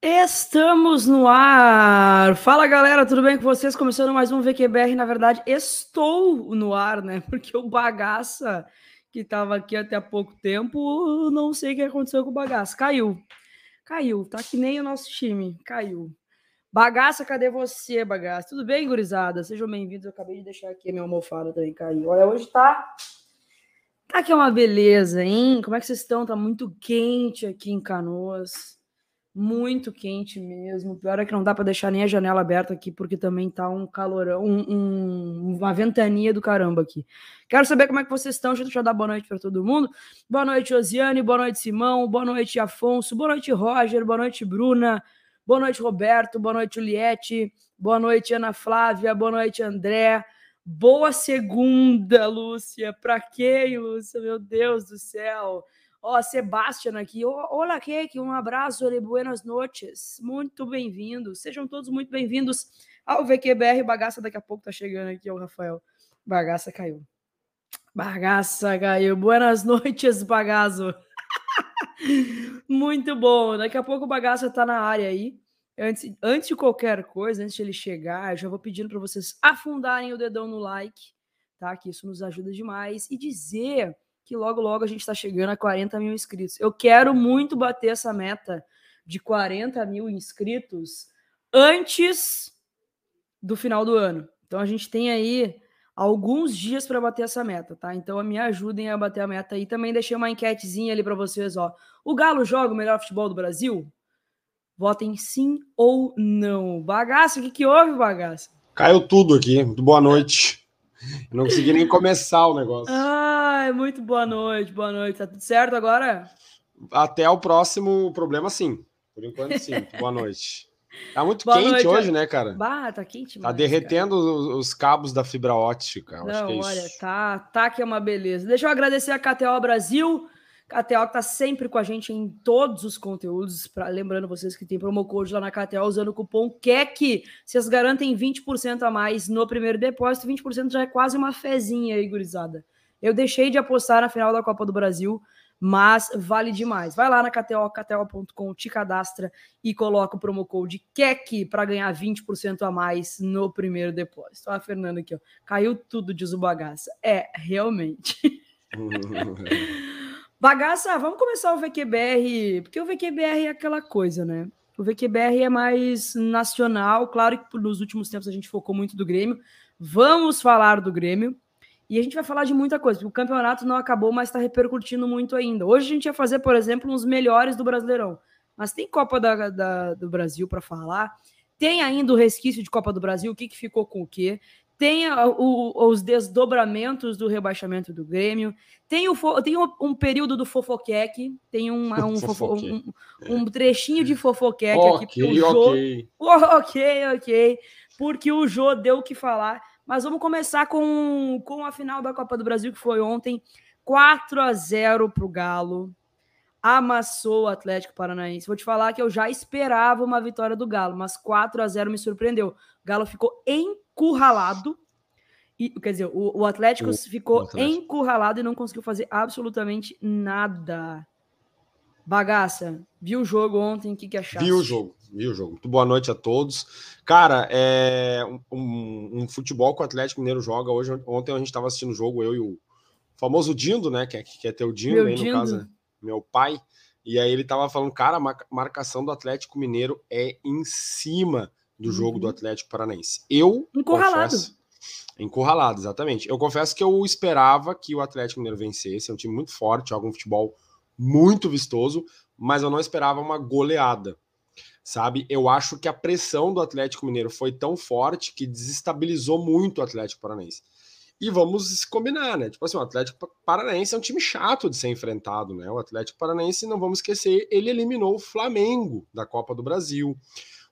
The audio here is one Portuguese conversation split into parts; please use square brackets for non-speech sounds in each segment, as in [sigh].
Estamos no ar! Fala galera, tudo bem com vocês? Começando mais um VQBR. Na verdade, estou no ar, né? Porque o bagaça que estava aqui até há pouco tempo, não sei o que aconteceu com o bagaça. Caiu. Caiu. Tá que nem o nosso time. Caiu. Bagaça, cadê você, bagaça? Tudo bem, gurizada? Sejam bem-vindos. Eu acabei de deixar aqui a minha almofada também caiu. Olha, hoje tá. Tá que é uma beleza, hein? Como é que vocês estão? Tá muito quente aqui em Canoas muito quente mesmo. Pior é que não dá para deixar nem a janela aberta aqui, porque também tá um calorão, um, um, uma ventania do caramba aqui. Quero saber como é que vocês estão. Deixa eu dar boa noite para todo mundo. Boa noite, Osiane. Boa noite, Simão. Boa noite, Afonso. Boa noite, Roger. Boa noite, Bruna. Boa noite, Roberto. Boa noite, Juliette. Boa noite, Ana Flávia. Boa noite, André. Boa segunda, Lúcia. Pra quem, Lúcia? Meu Deus do céu. Ó, Sebastian aqui. Olá, Keke, um abraço e buenas noites. Muito bem-vindos. Sejam todos muito bem-vindos ao VQBR. Bagaça daqui a pouco tá chegando aqui, o Rafael. Bagaça caiu. Bagaça caiu. Buenas noites, bagaço. [laughs] muito bom. Daqui a pouco o Bagaça tá na área aí. Antes, antes de qualquer coisa, antes de ele chegar, eu já vou pedindo para vocês afundarem o dedão no like, tá? Que isso nos ajuda demais. E dizer que logo, logo a gente está chegando a 40 mil inscritos. Eu quero muito bater essa meta de 40 mil inscritos antes do final do ano. Então a gente tem aí alguns dias para bater essa meta, tá? Então me ajudem a bater a meta aí. Também deixei uma enquetezinha ali para vocês, ó. O Galo joga o melhor futebol do Brasil? Votem sim ou não. Bagaço, o que, que houve, bagaço? Caiu tudo aqui. Boa noite. Eu não consegui nem começar o negócio. Ai, muito boa noite, boa noite. Tá tudo certo agora? Até o próximo problema, sim. Por enquanto, sim. [laughs] boa noite. Tá muito boa quente noite, hoje, né, cara? Bah, tá quente Tá derretendo os, os, cabos da fibra ótica. Não, é olha, tá, tá que é uma beleza. Deixa eu agradecer a KTO Brasil KTO está sempre com a gente em todos os conteúdos. Pra, lembrando vocês que tem promo code lá na KTO usando o cupom KEC. Vocês garantem 20% a mais no primeiro depósito. 20% já é quase uma fezinha aí, gurizada. Eu deixei de apostar na final da Copa do Brasil, mas vale demais. Vai lá na KTO, KTO.com, te cadastra e coloca o promo code KEC para ganhar 20% a mais no primeiro depósito. Olha a Fernanda aqui, ó. Caiu tudo, diz o bagaça. É, realmente. [laughs] Bagaça, vamos começar o VQBR, porque o VQBR é aquela coisa, né? O VQBR é mais nacional, claro que nos últimos tempos a gente focou muito do Grêmio. Vamos falar do Grêmio e a gente vai falar de muita coisa, porque o campeonato não acabou, mas está repercutindo muito ainda. Hoje a gente ia fazer, por exemplo, uns melhores do Brasileirão, mas tem Copa da, da do Brasil para falar. Tem ainda o resquício de Copa do Brasil, o que, que ficou com o quê? Tem o, os desdobramentos do rebaixamento do Grêmio, tem, o, tem um, período do fofoqueque, tem um, [laughs] um, fofo, um, um, trechinho de fofoqueque okay, aqui. O Jô, okay. [laughs] ok, ok, porque o Jô deu o que falar. Mas vamos começar com, com a final da Copa do Brasil, que foi ontem, 4 a 0 para o Galo. Amassou o Atlético Paranaense. Vou te falar que eu já esperava uma vitória do Galo, mas 4 a 0 me surpreendeu. O Galo ficou em encurralado. E, quer dizer, o, o Atlético o, ficou o Atlético. encurralado e não conseguiu fazer absolutamente nada. Bagaça, viu o jogo ontem? O que, que achaste? Vi o jogo, vi o jogo. Muito boa noite a todos. Cara, é um, um futebol que o Atlético Mineiro joga hoje. Ontem a gente estava assistindo o jogo, eu e o famoso Dindo, né? Que é, que é ter o Dindo, aí, no caso, meu pai. E aí ele tava falando, cara, a marcação do Atlético Mineiro é em cima do jogo uhum. do Atlético Paranaense. Eu encurralado. Confesso, encurralado, exatamente. Eu confesso que eu esperava que o Atlético Mineiro vencesse, é um time muito forte, joga um futebol muito vistoso, mas eu não esperava uma goleada. Sabe? Eu acho que a pressão do Atlético Mineiro foi tão forte que desestabilizou muito o Atlético Paranaense. E vamos combinar, né? Tipo assim, o Atlético Paranaense é um time chato de ser enfrentado, né? O Atlético Paranaense, não vamos esquecer, ele eliminou o Flamengo da Copa do Brasil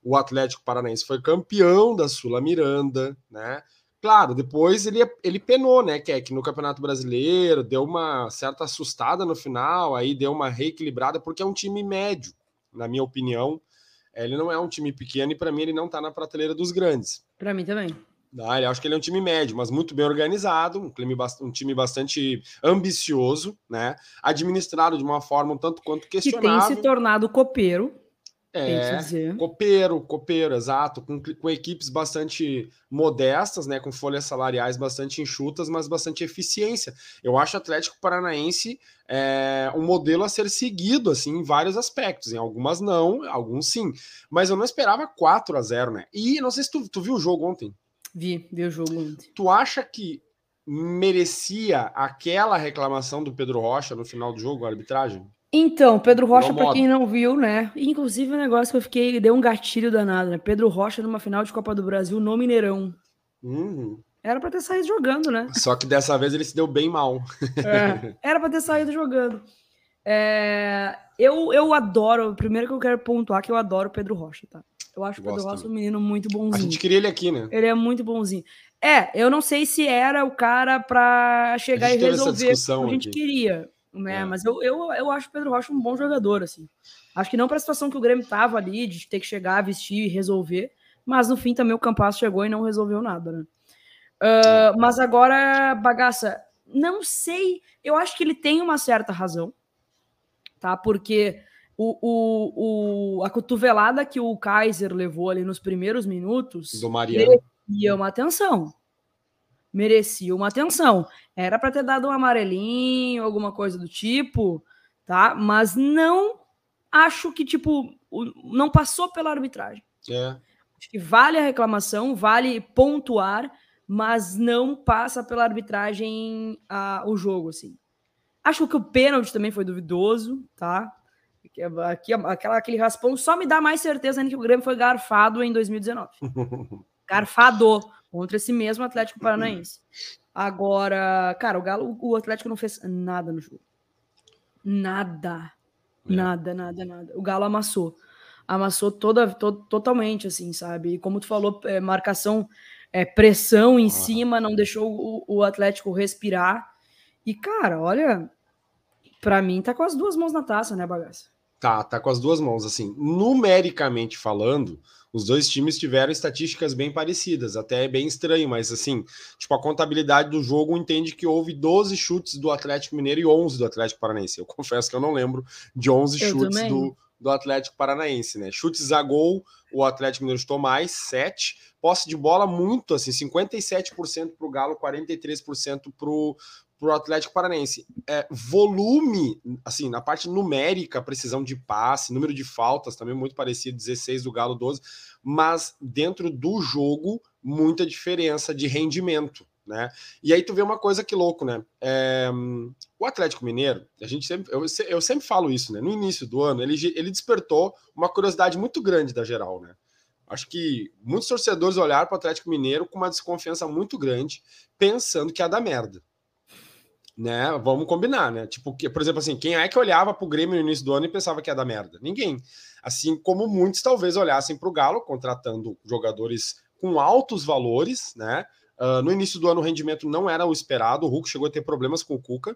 o Atlético Paranaense foi campeão da Sula Miranda, né? Claro, depois ele, ele penou, né? Que é que no Campeonato Brasileiro deu uma certa assustada no final, aí deu uma reequilibrada, porque é um time médio, na minha opinião. Ele não é um time pequeno e para mim ele não tá na prateleira dos grandes. Para mim também. Ah, eu acho que ele é um time médio, mas muito bem organizado, um time, um time bastante ambicioso, né? Administrado de uma forma um tanto quanto questionável. Que tem se tornado copeiro É, copeiro, copeiro, exato, com, com equipes bastante modestas, né, com folhas salariais bastante enxutas, mas bastante eficiência. Eu acho o Atlético Paranaense é, um modelo a ser seguido, assim, em vários aspectos. Em algumas não, alguns sim. Mas eu não esperava 4 a 0 né? E não sei se tu, tu viu o jogo ontem. Vi, vi o jogo ontem. Tu acha que merecia aquela reclamação do Pedro Rocha no final do jogo, a arbitragem? Então, Pedro Rocha, para quem não viu, né? Inclusive, um negócio que eu fiquei, deu um gatilho danado, né? Pedro Rocha numa final de Copa do Brasil no Mineirão. Uhum. Era para ter saído jogando, né? Só que dessa vez ele se deu bem mal. É, era para ter saído jogando. É, eu, eu adoro, primeiro que eu quero pontuar que eu adoro o Pedro Rocha, tá? Eu acho o Pedro Rocha um menino muito bonzinho. A gente queria ele aqui, né? Ele é muito bonzinho. É, eu não sei se era o cara para chegar e resolver o que a gente aqui. queria né? É. Mas eu, eu, eu acho o Pedro Rocha um bom jogador, assim. Acho que não para a situação que o Grêmio tava ali, de ter que chegar, vestir e resolver, mas no fim também o Campasso chegou e não resolveu nada, né? Uh, mas agora, bagaça, não sei, eu acho que ele tem uma certa razão, tá? Porque o, o, o, a cotovelada que o Kaiser levou ali nos primeiros minutos do Mariano merecia uma atenção merecia uma atenção. Era para ter dado um amarelinho, alguma coisa do tipo, tá? Mas não acho que, tipo, não passou pela arbitragem. É. Acho que vale a reclamação, vale pontuar, mas não passa pela arbitragem a, o jogo, assim. Acho que o pênalti também foi duvidoso, tá? Aqui, aquela, aquele raspão só me dá mais certeza ainda que o Grêmio foi garfado em 2019. [laughs] garfado contra esse mesmo Atlético Paranaense. Agora, cara, o Galo, o Atlético não fez nada no jogo. Nada. É. Nada, nada, nada. O Galo amassou. Amassou toda, to, totalmente, assim, sabe? E como tu falou, é, marcação, é, pressão em ah. cima, não deixou o, o Atlético respirar. E, cara, olha, para mim tá com as duas mãos na taça, né, bagaça? Tá, tá com as duas mãos, assim. Numericamente falando, os dois times tiveram estatísticas bem parecidas, até é bem estranho, mas assim, tipo, a contabilidade do jogo entende que houve 12 chutes do Atlético Mineiro e 11 do Atlético Paranaense. Eu [laughs] confesso que eu não lembro de 11 eu chutes do, do Atlético Paranaense, né? Chutes a gol, o Atlético Mineiro chutou mais, 7. Posse de bola muito, assim, 57% para o Galo, 43% para o para o Atlético Paranaense. É, volume, assim, na parte numérica, precisão de passe, número de faltas também muito parecido, 16 do Galo, 12, mas dentro do jogo, muita diferença de rendimento, né? E aí tu vê uma coisa que louco, né? É, o Atlético Mineiro, a gente sempre, eu, eu, sempre falo isso, né? No início do ano, ele, ele despertou uma curiosidade muito grande da geral, né? Acho que muitos torcedores olharam para o Atlético Mineiro com uma desconfiança muito grande, pensando que ia dar merda né? Vamos combinar, né? Tipo, que, por exemplo, assim, quem é que olhava para o Grêmio no início do ano e pensava que ia dar merda? Ninguém. Assim como muitos talvez olhassem para o Galo, contratando jogadores com altos valores, né? Uh, no início do ano o rendimento não era o esperado, o Hulk chegou a ter problemas com o Cuca.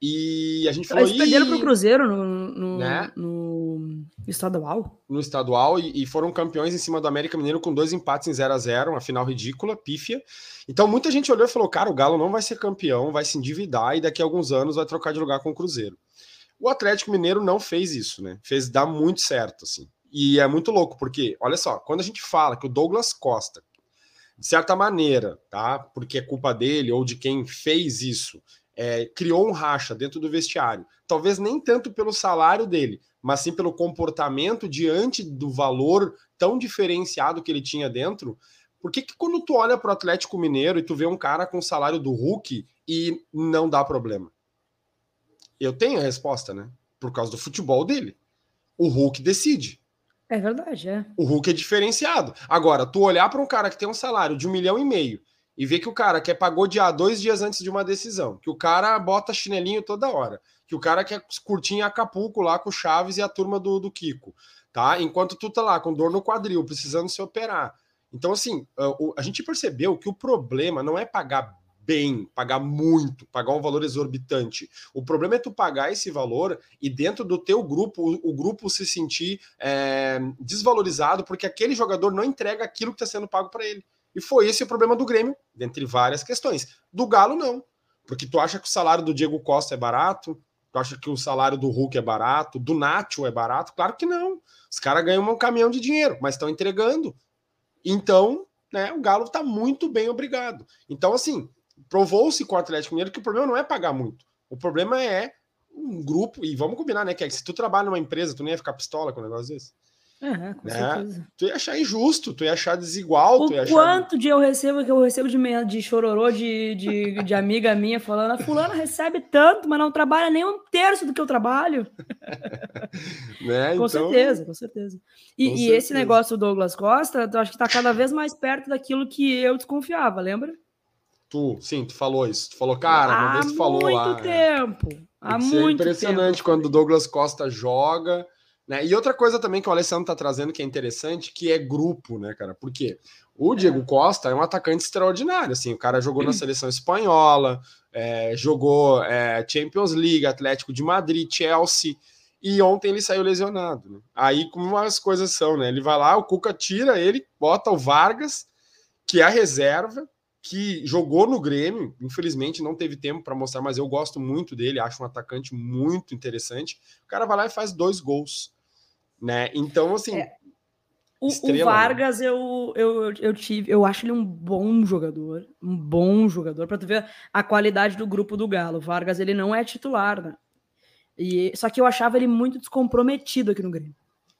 E a gente falou. Eles perderam para o Cruzeiro no, no, né? no, estadual. No estadual, e, e, foram campeões em cima do América Mineiro com dois empates em 0 a 0 uma final ridícula, pífia. Então muita gente olhou e falou: cara, o Galo não vai ser campeão, vai se endividar e daqui a alguns anos vai trocar de lugar com o Cruzeiro. O Atlético Mineiro não fez isso, né? Fez dar muito certo, assim. E é muito louco, porque, olha só, quando a gente fala que o Douglas Costa, de certa maneira, tá? Porque é culpa dele ou de quem fez isso, é, criou um racha dentro do vestiário. Talvez nem tanto pelo salário dele, mas sim pelo comportamento diante do valor tão diferenciado que ele tinha dentro. Por que, que quando tu olha para o Atlético Mineiro e tu vê um cara com o salário do Hulk e não dá problema? Eu tenho a resposta, né? Por causa do futebol dele. O Hulk decide. É verdade, é. O Hulk é diferenciado. Agora, tu olhar para um cara que tem um salário de um milhão e meio e ver que o cara quer pagodear dois dias antes de uma decisão, que o cara bota chinelinho toda hora, que o cara quer curtir em Acapulco lá com o Chaves e a turma do, do Kiko, tá? Enquanto tu tá lá com dor no quadril, precisando se operar. Então, assim, a, a gente percebeu que o problema não é pagar bem, pagar muito, pagar um valor exorbitante. O problema é tu pagar esse valor e dentro do teu grupo, o, o grupo se sentir é, desvalorizado porque aquele jogador não entrega aquilo que está sendo pago para ele. E foi esse o problema do Grêmio, dentre várias questões. Do Galo, não. Porque tu acha que o salário do Diego Costa é barato, Tu acha que o salário do Hulk é barato? Do Nacho é barato? Claro que não. Os caras ganham um caminhão de dinheiro, mas estão entregando. Então, né, o Galo está muito bem obrigado. Então, assim, provou-se com o Atlético Mineiro que o problema não é pagar muito. O problema é um grupo, e vamos combinar, né, que é se tu trabalha numa empresa, tu nem ia ficar pistola com um negócio desse. É, com né? certeza. Tu ia achar injusto, tu ia achar desigual. O achar... quanto de eu recebo que eu recebo de, de chororô de, de, de amiga minha falando, a fulana recebe tanto, mas não trabalha nem um terço do que eu trabalho. [laughs] né? Com então... certeza, com certeza. E, com e certeza. esse negócio do Douglas Costa, eu acho que está cada vez mais perto daquilo que eu desconfiava, lembra? Tu, sim, tu falou isso. Tu falou, cara, uma vez tu falou lá. Há muito tempo. Há muito impressionante tempo. quando o Douglas Costa joga né? E outra coisa também que o Alessandro está trazendo que é interessante, que é grupo, né, cara? Porque o é. Diego. Costa é um atacante extraordinário, assim, o cara jogou na seleção espanhola, é, jogou é, Champions League, Atlético de Madrid, Chelsea, e ontem ele saiu lesionado. Né? Aí, como as coisas são, né? Ele vai lá, o Cuca tira ele, bota o Vargas, que é a reserva, que jogou no Grêmio, infelizmente não teve tempo para mostrar, mas eu gosto muito dele, acho um atacante muito interessante. O cara vai lá e faz dois gols né? Então, assim. É. O, o, né? Vargas, eu, eu, eu tive, eu acho ele um bom jogador, um bom jogador, para tu ver a qualidade do grupo do Galo. O Vargas, ele não é titular, né? E, só que eu achava ele muito descomprometido aqui no Grêmio.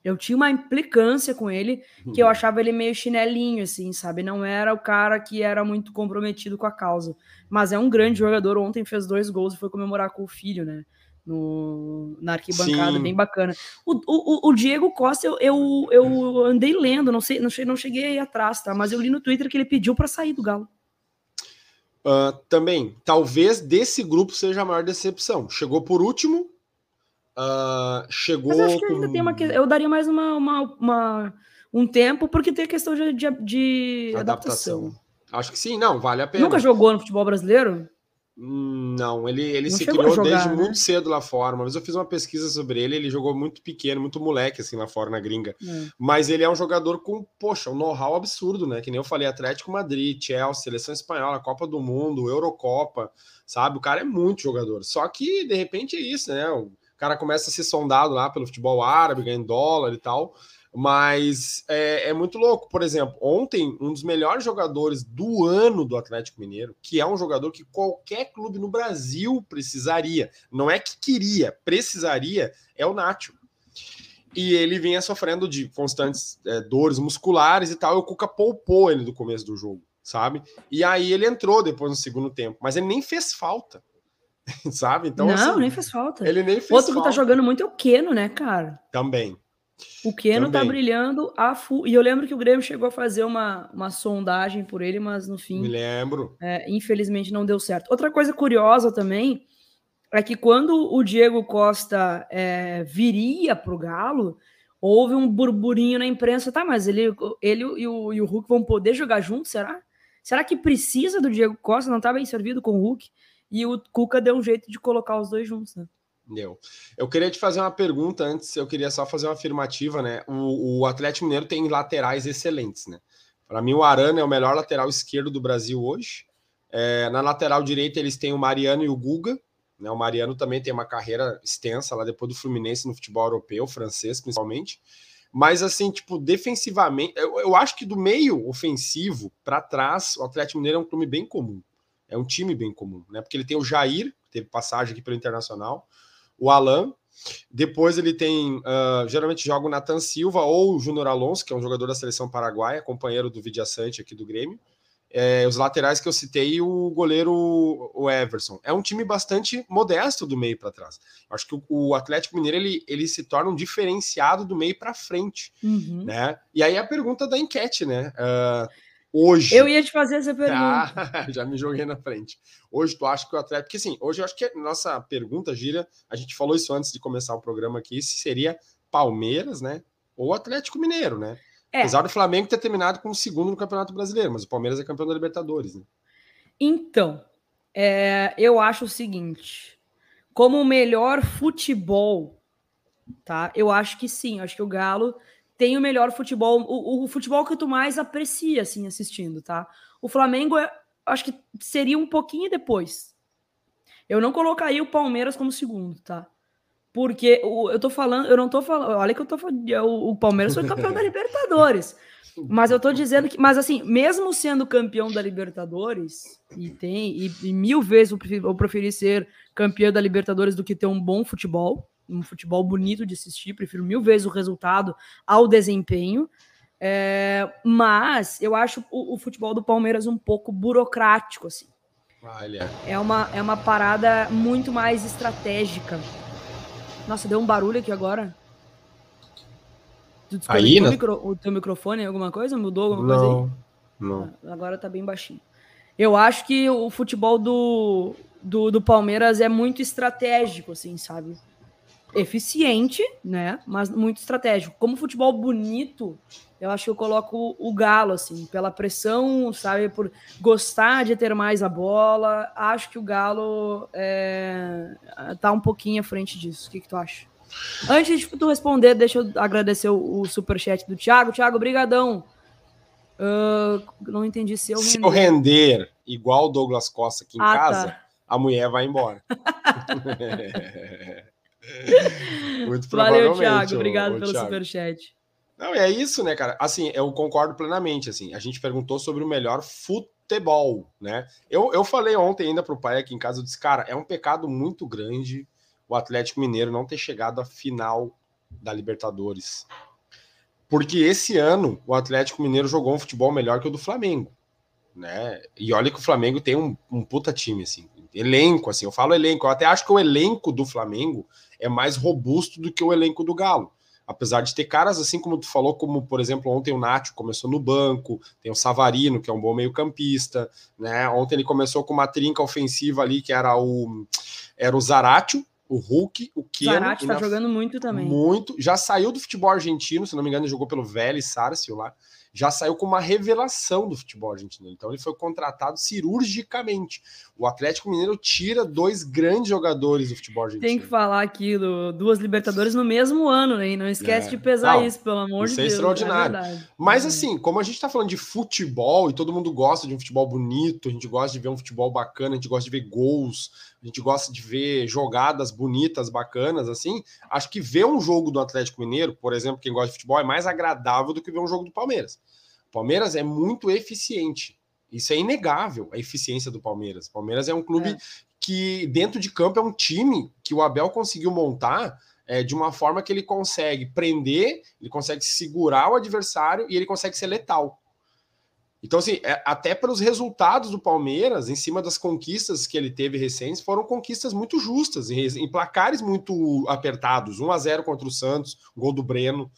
Eu tinha uma implicância com ele, que eu uhum. achava ele meio chinelinho, assim, sabe? Não era o cara que era muito comprometido com a causa. Mas é um grande jogador. Ontem fez dois gols e foi comemorar com o filho, né? No, na arquibancada, Sim. bem bacana. O, o, o Diego Costa, eu, eu, eu, andei lendo, não sei, não cheguei, não cheguei atrás, tá? Mas eu li no Twitter que ele pediu para sair do Galo. Uh, também, talvez desse grupo seja a maior decepção. Chegou por último, uh, chegou. Mas eu acho que ainda com... tem uma. Eu daria mais uma, uma, uma, um tempo, porque tem a questão de, de, de adaptação. adaptação. Acho que sim, não, vale a pena. Nunca jogou no futebol brasileiro? Não, ele, ele não se criou jogar, desde né? muito cedo lá fora. Mas eu fiz uma pesquisa sobre ele. Ele jogou muito pequeno, muito moleque, assim, lá fora na gringa. É. Mas ele é um jogador com, poxa, um know-how absurdo, né? Que nem eu falei: Atlético Madrid, Chelsea, seleção espanhola, Copa do Mundo, Eurocopa, sabe? O cara é muito jogador. Só que, de repente, é isso, né? O cara começa a ser sondado lá pelo futebol árabe, ganhando dólar e tal. Mas é, é, muito louco. Por exemplo, ontem, um dos melhores jogadores do ano do Atlético Mineiro, que é um jogador que qualquer clube no Brasil precisaria, não é que queria, precisaria, é o Nacho. E ele vinha sofrendo de constantes é, dores musculares e tal. E o Cuca poupou ele do começo do jogo, sabe? E aí ele entrou depois no segundo tempo, mas ele nem fez falta. [laughs] sabe? Então, não, assim, nem fez falta. Ele nem fez Outro falta. que tá jogando muito é o Keno, né, cara? Também. O Keno tá brilhando a full. E eu lembro que o Grêmio chegou a fazer uma, uma sondagem por ele, mas no fim. Me lembro. É, infelizmente não deu certo. Outra coisa curiosa também é que quando o Diego Costa é, viria para o Galo, houve um burburinho na imprensa. Tá, mas ele, ele e, o, e o Hulk vão poder jogar juntos, será? Será que precisa do Diego Costa? Não tá bem servido com o Hulk? E o Cuca deu um jeito de colocar os dois juntos, né? Deu. Eu queria te fazer uma pergunta antes, eu queria só fazer uma afirmativa, né? O, o Atlético Mineiro tem laterais excelentes, né? Para mim, o Arana é o melhor lateral esquerdo do Brasil hoje. É, na lateral direita, eles têm o Mariano e o Guga. Né? O Mariano também tem uma carreira extensa lá depois do Fluminense no futebol europeu, francês principalmente. Mas, assim, tipo, defensivamente, eu, eu acho que do meio ofensivo para trás, o Atlético Mineiro é um time bem comum. É um time bem comum, né? Porque ele tem o Jair, que teve passagem aqui pelo Internacional o Alan. Depois ele tem, uh, geralmente joga o Nathan Silva ou o Júnior Alonso, que é um jogador da seleção paraguaia, companheiro do Vidiaçante aqui do Grêmio. É, os laterais que eu citei e o goleiro o Everson. É um time bastante modesto do meio para trás. Acho que o, o, Atlético Mineiro ele, ele se torna um diferenciado do meio para frente, uhum. né? E aí a pergunta da enquete, né? Uh, Hoje. Eu ia te fazer essa pergunta. Ah, [laughs] já me joguei na frente. Hoje tu acha que o Atlético. Porque assim, hoje eu acho que a nossa pergunta gira. A gente falou isso antes de começar o programa aqui, se seria Palmeiras, né? Ou Atlético Mineiro, né? É. Apesar do Flamengo ter terminado como segundo no Campeonato Brasileiro, mas o Palmeiras é campeão da Libertadores, né? Então, é, eu acho o seguinte: como o melhor futebol, tá? Eu acho que sim, acho que o Galo tem o melhor futebol, o, o, futebol que tu mais aprecia, assim, assistindo, tá? O Flamengo, é, acho que seria um pouquinho depois. Eu não colocaria o Palmeiras como segundo, tá? Porque o, eu tô falando, eu não tô falando, olha que eu tô falando, o, o Palmeiras foi campeão da [laughs] Libertadores. Mas eu tô dizendo que, mas assim, mesmo sendo campeão da Libertadores, e tem, e, e mil vezes eu preferi, eu preferi ser campeão da Libertadores do que ter um bom futebol, um futebol bonito de assistir, prefiro mil vezes o resultado ao desempenho. É, mas eu acho o, o, futebol do Palmeiras um pouco burocrático, assim. Olha. É uma, é uma parada muito mais estratégica. Nossa, deu um barulho aqui agora. Tu Aí, né? micro, o teu microfone, alguma coisa? Mudou alguma não, coisa aí? Não. Ah, agora tá bem baixinho. Eu acho que o futebol do, do, do Palmeiras é muito estratégico, assim, sabe? Eficiente, né? Mas muito estratégico. Como futebol bonito, eu acho que eu coloco o Galo, assim, pela pressão, sabe? Por gostar de ter mais a bola. Acho que o Galo é, tá um pouquinho à frente disso. O que, que tu acha? Antes de tu responder, deixa eu agradecer o, o superchat do Thiago. Thiago, brigadão. Uh, não entendi se eu render. Se eu render igual o Douglas Costa aqui em ah, tá. casa, tá. a mulher vai embora. [laughs] [laughs] Muito. Valeu, Thiago. Obrigado ô, pelo Thiago. superchat. Não, é isso, né, cara? Assim, eu concordo plenamente, assim. A gente perguntou sobre o melhor futebol, né? Eu, eu falei ontem ainda pro pai aqui em casa, eu disse, cara, é um pecado muito grande o Atlético Mineiro não ter chegado à final da Libertadores. Porque esse ano o Atlético Mineiro jogou um futebol melhor que o do Flamengo. Né? E olha que o Flamengo tem um, um puta time, assim. Elenco, assim, eu falo elenco. Eu até acho que o elenco do Flamengo é mais robusto do que o elenco do Galo. Apesar de ter caras assim como tu falou, como por exemplo, ontem o Nacho começou no banco, tem o Savarino, que é um bom meio-campista, né? Ontem ele começou com uma trinca ofensiva ali, que era o era o Zaratio, o Hulk, o Keno. Zarate tá jogando muito também. Muito. Já saiu do futebol argentino, se não me engano, jogou pelo Vélez Sarsfield lá já saiu com uma revelação do futebol argentino. Então ele foi contratado cirurgicamente. O Atlético Mineiro tira dois grandes jogadores do futebol argentino. Tem que falar aquilo, duas Libertadores no mesmo ano, né? não esquece é. de pesar não, isso, pelo amor de Deus. Isso é extraordinário. É Mas assim, como a gente tá falando de futebol e todo mundo gosta de um futebol bonito, a gente gosta de ver um futebol bacana, a gente gosta de ver gols, a gente gosta de ver jogadas bonitas, bacanas, assim. Acho que ver um jogo do Atlético Mineiro, por exemplo, quem gosta de futebol, é mais agradável do que ver um jogo do Palmeiras. O Palmeiras é muito eficiente. Isso é inegável, a eficiência do Palmeiras. O Palmeiras é um clube é. que, dentro de campo, é um time que o Abel conseguiu montar é, de uma forma que ele consegue prender, ele consegue segurar o adversário e ele consegue ser letal. Então, assim, é, até pelos resultados do Palmeiras, em cima das conquistas que ele teve recentes, foram conquistas muito justas, em, em placares muito apertados. 1 a 0 contra o Santos, gol do Breno,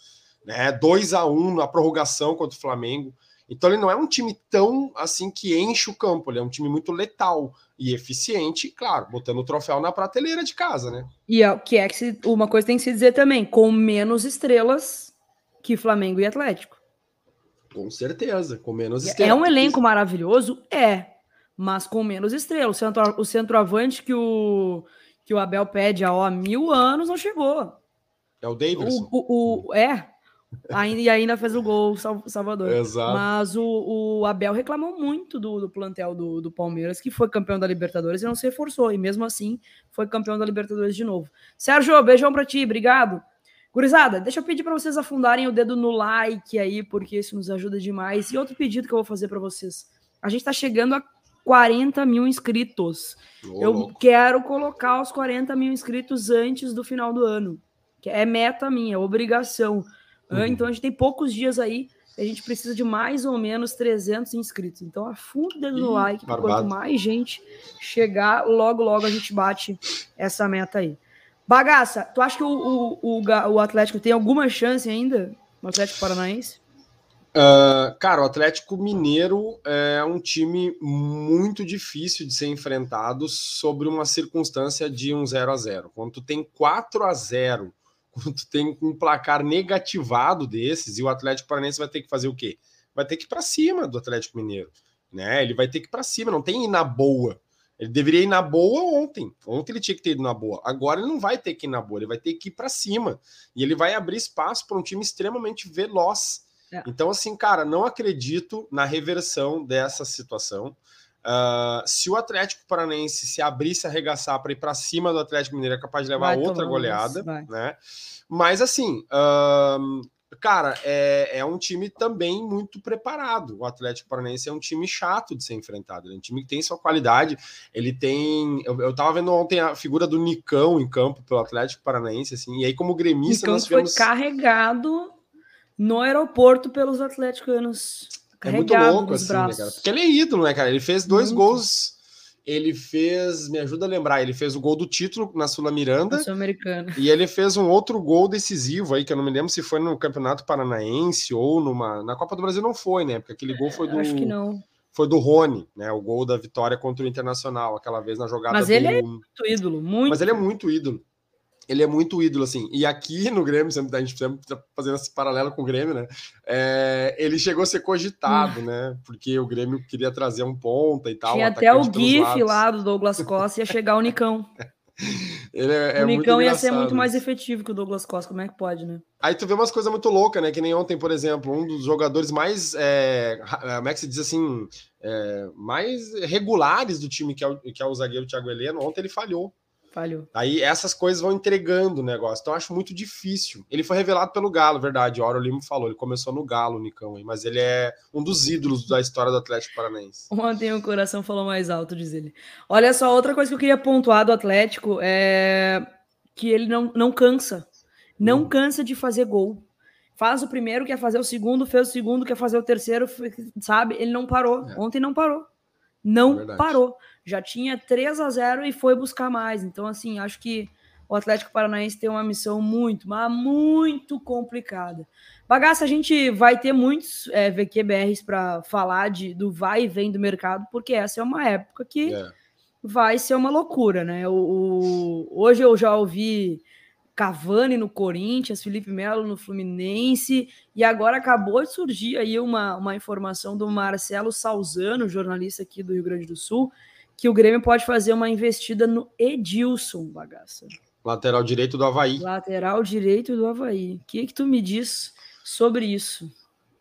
né? 2 a 1 na prorrogação contra o Flamengo. Então ele não é um time tão assim que enche o campo, ele é um time muito letal e eficiente, claro, botando o troféu na prateleira de casa, né? E é, que é que se, uma coisa tem que se dizer também, com menos estrelas que Flamengo e Atlético. Com certeza, com menos é estrelas. É um elenco maravilhoso? É, mas com menos estrelas. O, centro, o centroavante que o, que o Abel pede há mil anos não chegou. É o Davidson. O, o, o, é, ainda, e ainda fez o gol Salvador. Exato. Mas o, o Abel reclamou muito do, do plantel do, do, Palmeiras, que foi campeão da Libertadores e não se reforçou. E mesmo assim foi campeão da Libertadores de novo. Sérgio, beijão pra ti, obrigado. Gurizada, deixa eu pedir para vocês afundarem o dedo no like aí, porque isso nos ajuda demais. E outro pedido que eu vou fazer para vocês. A gente está chegando a 40 mil inscritos. Oh, eu louco. quero colocar os 40 mil inscritos antes do final do ano. Que é meta minha, é obrigação. Uhum. Então a gente tem poucos dias aí. A gente precisa de mais ou menos 300 inscritos. Então afunda o dedo no like. Quanto mais gente chegar, logo, logo a gente bate essa meta aí. Bagaça, tu acha que o, o, o, o Atlético tem alguma chance ainda? O Atlético Paranaense? Uh, cara, o Atlético Mineiro é um time muito difícil de ser enfrentado sobre uma circunstância de um 0 a 0 Quando tu tem 4 a 0 [laughs] quando tu tem um placar negativado desses, e o Atlético Paranaense vai ter que fazer o quê? Vai ter que ir para cima do Atlético Mineiro. Né? Ele vai ter que ir para cima, não tem ir na boa. Ele deveria ir na boa ontem. Ontem ele tinha que ter ido na boa. Agora ele não vai ter que ir na boa, ele vai ter que ir para cima. E ele vai abrir espaço para um time extremamente veloz. É. Então, assim, cara, não acredito na reversão dessa situação. Uh, se o Atlético Paranense se abrir, se arregaçar para ir para cima do Atlético Mineiro, é capaz de levar vai outra goleada, isso, né? Mas assim, uh, cara, é, é um time também muito preparado. O Atlético Paranaense é um time chato de ser enfrentado. é um time que tem sua qualidade. Ele tem. Eu, eu tava vendo ontem a figura do Nicão em campo pelo Atlético Paranaense, assim, e aí, como gremista, Nicão nós tivemos... foi carregado no aeroporto pelos atleticanos. É muito louco, assim, né, cara? Porque ele é ídolo, né, cara? Ele fez dois muito. gols ele fez, me ajuda a lembrar, ele fez o gol do título na Sula Miranda. Sul-Americana. E ele fez um outro gol decisivo aí, que eu não me lembro se foi no Campeonato Paranaense ou numa. Na Copa do Brasil não foi, né? Porque aquele gol foi do. Acho que não. Foi do Rony, né? O gol da vitória contra o Internacional, aquela vez na jogada. Mas ele é muito ídolo, muito. Mas ele é muito ídolo ele é muito ídolo, assim. E aqui no Grêmio, sempre, a gente sempre tá fazendo esse paralelo com o Grêmio, né? É, ele chegou a ser cogitado, hum. né? Porque o Grêmio queria trazer um ponta e tal. Tinha até o GIF lá do Douglas Costa, ia chegar o Nicão. [laughs] É, é o Nicão ia ser muito mais efetivo que o Douglas Costa, como é que pode, né? Aí tu vê umas coisas muito loucas, né? Que nem ontem, por exemplo, um dos jogadores mais, é, como é que se diz assim, é, mais regulares do time, que é o, que é o zagueiro Thiago Heleno, ontem ele falhou. Falhou. Aí essas coisas vão entregando o negócio. Então eu acho muito difícil. Ele foi revelado pelo Galo, verdade. O Auro Lima falou. Ele começou no Galo, o Nicão, aí, mas ele é um dos ídolos da história do Atlético Paranaense. [laughs] Ontem o coração falou mais alto, diz ele. Olha só, outra coisa que eu queria pontuar do Atlético é que ele não, não cansa. Não hum. cansa de fazer gol. Faz o primeiro, quer fazer o segundo, fez o segundo, quer fazer o terceiro, sabe? Ele não parou. É. Ontem não parou. Não é parou já tinha 3 a 0 e foi buscar mais. Então, assim, acho que o Atlético Paranaense tem uma missão muito, mas muito complicada. Bagaça, a gente vai ter muitos é, VQBRs para falar de, do vai e vem do mercado, porque essa é uma época que é. vai ser uma loucura, né? O, o, hoje eu já ouvi Cavani no Corinthians, Felipe Melo no Fluminense, e agora acabou de surgir aí uma, uma informação do Marcelo Salzano, jornalista aqui do Rio Grande do Sul, que o Grêmio pode fazer uma investida no Edilson, bagaça. Lateral direito do Havaí. Lateral direito do Havaí. O que, que tu me diz sobre isso?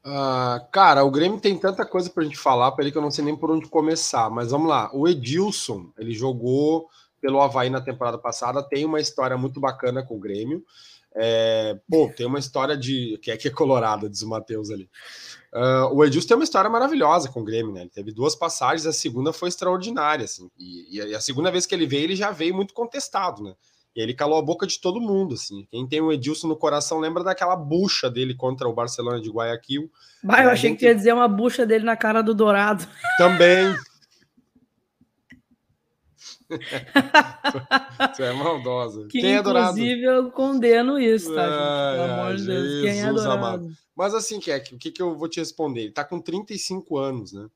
Uh, cara, o Grêmio tem tanta coisa pra gente falar para ele que eu não sei nem por onde começar. Mas vamos lá. O Edilson, ele jogou pelo Havaí na temporada passada, tem uma história muito bacana com o Grêmio. É, pô, tem uma história de. que é que é colorada, diz o Matheus ali. Uh, o Edilson tem uma história maravilhosa com o Grêmio, né? Ele teve duas passagens, a segunda foi extraordinária, assim. E, e, a segunda vez que ele veio, ele já veio muito contestado, né? E ele calou a boca de todo mundo, assim. Quem tem o Edilson no coração lembra daquela bucha dele contra o Barcelona de Guayaquil. Bah, eu achei gente... que ia dizer uma bucha dele na cara do Dourado. Também. [laughs] Você é maldosa. Que, Quem é Dourado? Inclusive, eu condeno isso, tá? Pelo amor de Deus. Quem é Dourado? Amado. Mas assim, Keck, o que, que eu vou te responder? Ele tá com 35 anos, né?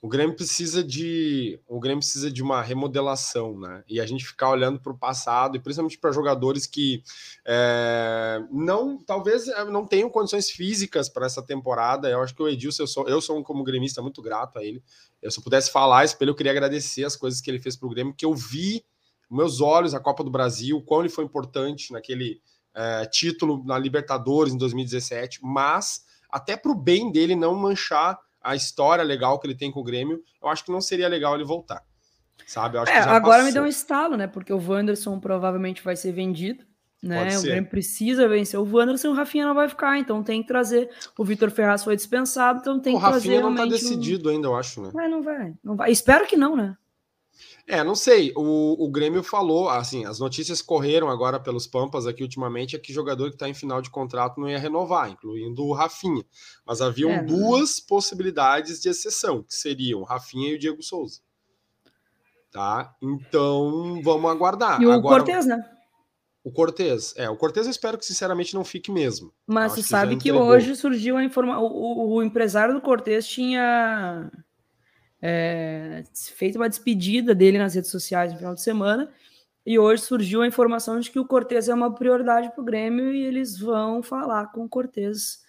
O Grêmio precisa de o Grêmio precisa de uma remodelação, né? E a gente ficar olhando para o passado e principalmente para jogadores que é, não talvez é, não tenham condições físicas para essa temporada. Eu acho que o Edilson eu sou eu sou um como gremista muito grato a ele. Eu se eu pudesse falar isso, eu queria agradecer as coisas que ele fez para o Grêmio, que eu vi meus olhos a Copa do Brasil, quão ele foi importante naquele é, título na Libertadores em 2017, mas até para o bem dele não manchar a história legal que ele tem com o Grêmio, eu acho que não seria legal ele voltar. Sabe? É, agora passou. me deu um estalo, né? Porque o Wanderson provavelmente vai ser vendido. Né? O Grêmio precisa vencer o Wanderson, o Rafinha não vai ficar, então tem que trazer. O Vitor Ferraz foi dispensado, então tem o que trazer. O Rafinha não tá decidido um... ainda, eu acho, né? Mas não vai, não vai. Espero que não, né? É, não sei. O, o Grêmio falou, assim, as notícias correram agora pelos Pampas aqui ultimamente, é que jogador que está em final de contrato não ia renovar, incluindo o Rafinha. Mas haviam é, duas possibilidades de exceção, que seriam o Rafinha e o Diego Souza. Tá? Então, vamos aguardar. E o agora, Cortez, né? O Cortez, é, o Cortez eu espero que sinceramente não fique mesmo. Mas você sabe que, que hoje surgiu a informação. O, o, o empresário do Cortez tinha é, feito uma despedida dele nas redes sociais no final de semana. E hoje surgiu a informação de que o Cortez é uma prioridade para o Grêmio e eles vão falar com o Cortez,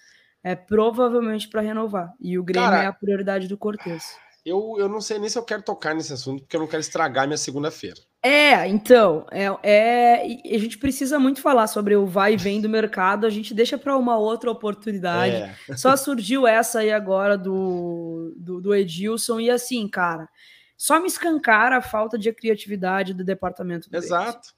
é, provavelmente para renovar. E o Grêmio Cara, é a prioridade do Cortez. Eu, eu não sei nem se eu quero tocar nesse assunto, porque eu não quero estragar minha segunda-feira. É, então, é, é, a gente precisa muito falar sobre o vai e vem do mercado, a gente deixa para uma outra oportunidade. É. Só surgiu essa aí agora do, do, do Edilson, e assim, cara, Só me escancara a falta de criatividade do departamento. Do Exato.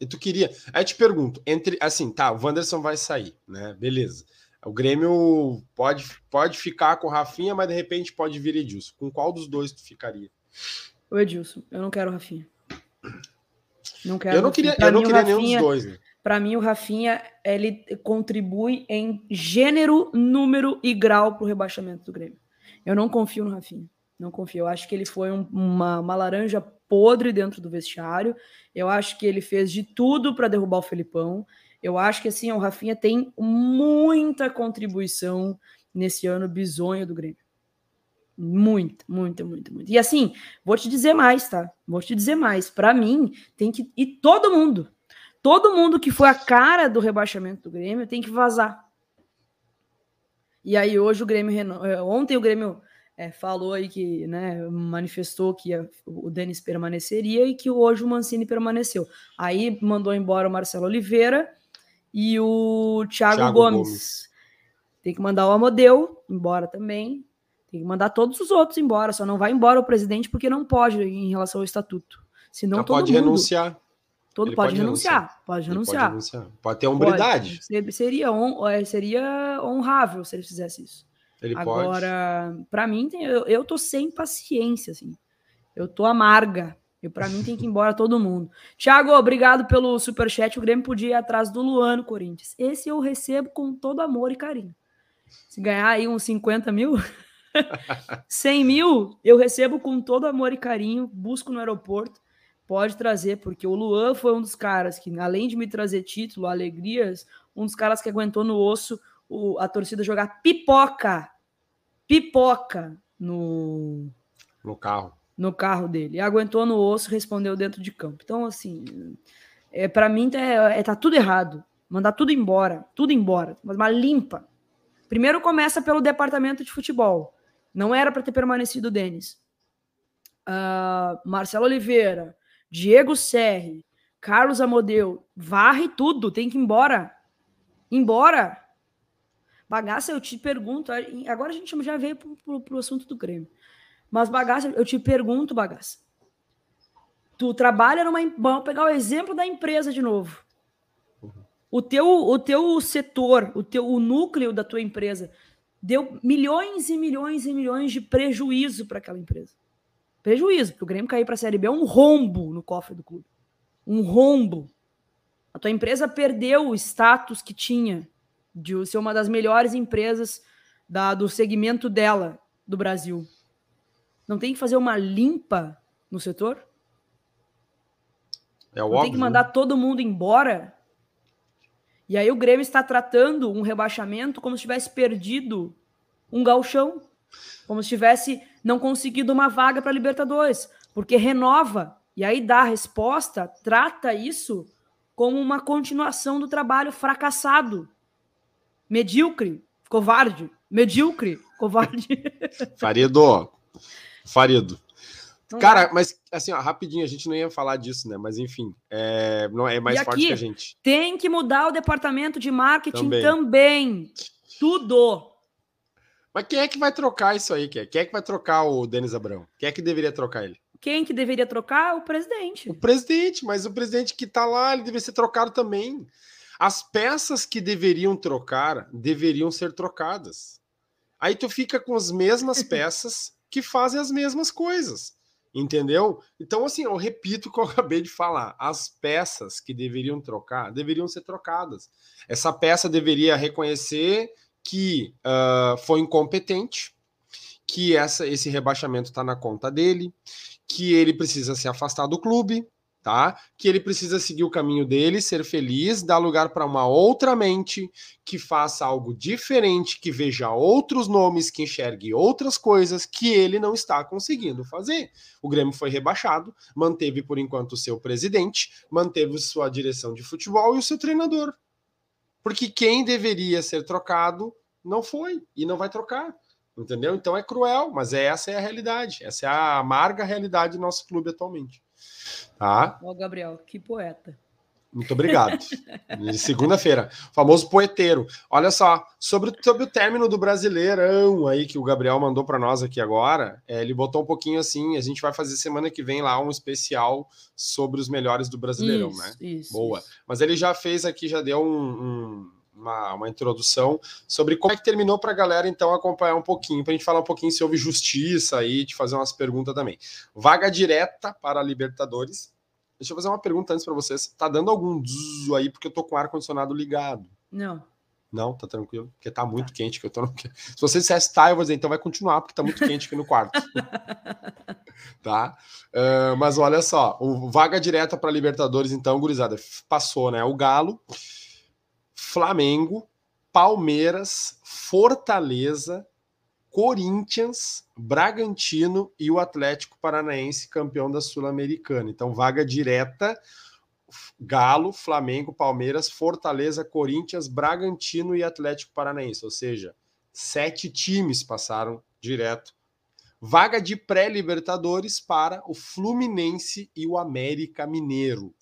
E tu queria. Aí te pergunto, entre assim, tá, o Wanderson vai sair, né? Beleza. O Grêmio pode, pode ficar com o Rafinha, mas de repente pode vir Edilson. Com qual dos dois tu ficaria? O Edilson. Eu não quero o Rafinha. Não quero. Eu não queria, eu não queria Rafinha, nenhum dos dois. Né? Para mim, o Rafinha ele contribui em gênero, número e grau para o rebaixamento do Grêmio. Eu não confio no Rafinha. Não confio. Eu acho que ele foi um, uma, uma laranja podre dentro do vestiário. Eu acho que ele fez de tudo para derrubar o Felipão. Eu acho que assim, o Rafinha tem muita contribuição nesse ano bizonho do Grêmio. Muita, muita, muita, muita. E assim, vou te dizer mais, tá? Vou te dizer mais. Para mim, tem que. E todo mundo, todo mundo que foi a cara do rebaixamento do Grêmio tem que vazar. E aí, hoje o Grêmio. Eh, ontem o Grêmio é, falou aí que, né, manifestou que a, o Denis permaneceria e que hoje o Mancini permaneceu. Aí mandou embora o Marcelo Oliveira e o Thiago, Thiago Gomes. Gomes. Tem que mandar o Amodeu embora também. Tem que mandar todos os outros embora. Só não vai embora o presidente porque não pode em relação ao estatuto. Senão todo pode mundo... renunciar. Todo pode, pode renunciar. renunciar. Pode renunciar. Pode, renunciar. pode ter hombridade. Pode. Seria, on, é, seria honrável se ele fizesse isso. Ele Agora, para mim, eu, eu tô sem paciência, assim. Eu tô amarga. E para mim tem que ir embora [laughs] todo mundo. Thiago, obrigado pelo super chat. O Grêmio podia ir atrás do Luan no Corinthians. Esse eu recebo com todo amor e carinho. Se ganhar aí uns 50 mil, [laughs] 100 mil, eu recebo com todo amor e carinho. Busco no aeroporto. Pode trazer, porque o Luan foi um dos caras que, além de me trazer título, alegrias, um dos caras que aguentou no osso o, a torcida jogar pipoca pipoca no no carro. No carro dele. E aguentou no osso, respondeu dentro de campo. Então, assim, é, para mim tá, é, tá tudo errado. Mandar tudo embora, tudo embora, mas uma limpa. Primeiro começa pelo departamento de futebol. Não era para ter permanecido o Denis. Uh, Marcelo Oliveira, Diego Serri, Carlos Amodeu, varre tudo, tem que ir embora. Embora. Bagaça, eu te pergunto, agora a gente já veio para o assunto do Grêmio. Mas, Bagaça, eu te pergunto, Bagaça. Tu trabalha numa. Vamos pegar o exemplo da empresa de novo. O teu, o teu setor, o teu o núcleo da tua empresa deu milhões e milhões e milhões de prejuízo para aquela empresa. Prejuízo, porque o Grêmio cair para a Série B é um rombo no cofre do clube. Um rombo. A tua empresa perdeu o status que tinha de ser uma das melhores empresas da, do segmento dela, do Brasil. Não tem que fazer uma limpa no setor? É óbvio. Tem que mandar todo mundo embora? E aí o Grêmio está tratando um rebaixamento como se tivesse perdido um galchão, como se tivesse não conseguido uma vaga para Libertadores, porque renova e aí dá a resposta, trata isso como uma continuação do trabalho fracassado medíocre, covarde, medíocre, covarde. [laughs] Farido, Farido. Cara, mas assim, ó, rapidinho, a gente não ia falar disso, né? Mas enfim, é, não é mais forte que a gente. Tem que mudar o departamento de marketing também. também. Tudo. Mas quem é que vai trocar isso aí? Quem é, quem é que vai trocar o Denis Abrão? Quem é que deveria trocar ele? Quem que deveria trocar? O presidente. O presidente, mas o presidente que tá lá, ele deveria ser trocado também. As peças que deveriam trocar deveriam ser trocadas. Aí tu fica com as mesmas [laughs] peças que fazem as mesmas coisas. Entendeu? Então, assim, eu repito o que eu [laughs] acabei de falar. As peças que deveriam trocar deveriam ser trocadas. Essa peça deveria reconhecer que uh, foi incompetente, que essa, esse rebaixamento está na conta dele, que ele precisa se afastar do clube, tá? Que ele precisa seguir o caminho dele, ser feliz, dar lugar para uma outra mente que faça algo diferente, que veja outros nomes, que enxergue outras coisas que ele não está conseguindo fazer. O Grêmio foi rebaixado, manteve por enquanto o seu presidente, manteve sua direção de futebol e o seu treinador. Porque quem deveria ser trocado não foi e não vai trocar. Entendeu? Então é cruel, mas essa é a realidade. Essa é a amarga realidade do nosso clube atualmente. Tá? Ó, Gabriel, que poeta. Muito obrigado. Segunda-feira. Famoso poeteiro. Olha só, sobre, sobre o término do Brasileirão aí que o Gabriel mandou para nós aqui agora, é, ele botou um pouquinho assim. A gente vai fazer semana que vem lá um especial sobre os melhores do Brasileirão, isso, né? Isso, Boa. isso. Mas ele já fez aqui, já deu um, um, uma, uma introdução sobre como é que terminou para a galera então acompanhar um pouquinho, para a gente falar um pouquinho se houve justiça aí, te fazer umas perguntas também. Vaga direta para a Libertadores Deixa eu fazer uma pergunta antes para vocês. Tá dando algum zzz aí porque eu tô com o ar condicionado ligado? Não. Não, tá tranquilo, porque tá muito tá. quente que eu tô no... Se você dissesse tá, eu vou dizer, então vai continuar, porque tá muito quente aqui no quarto. [laughs] tá? Uh, mas olha só, o vaga direta para Libertadores, então, gurizada, passou, né? O Galo, Flamengo, Palmeiras, Fortaleza, Corinthians, Bragantino e o Atlético Paranaense, campeão da Sul-Americana. Então, vaga direta: Galo, Flamengo, Palmeiras, Fortaleza, Corinthians, Bragantino e Atlético Paranaense. Ou seja, sete times passaram direto. Vaga de pré-Libertadores para o Fluminense e o América Mineiro.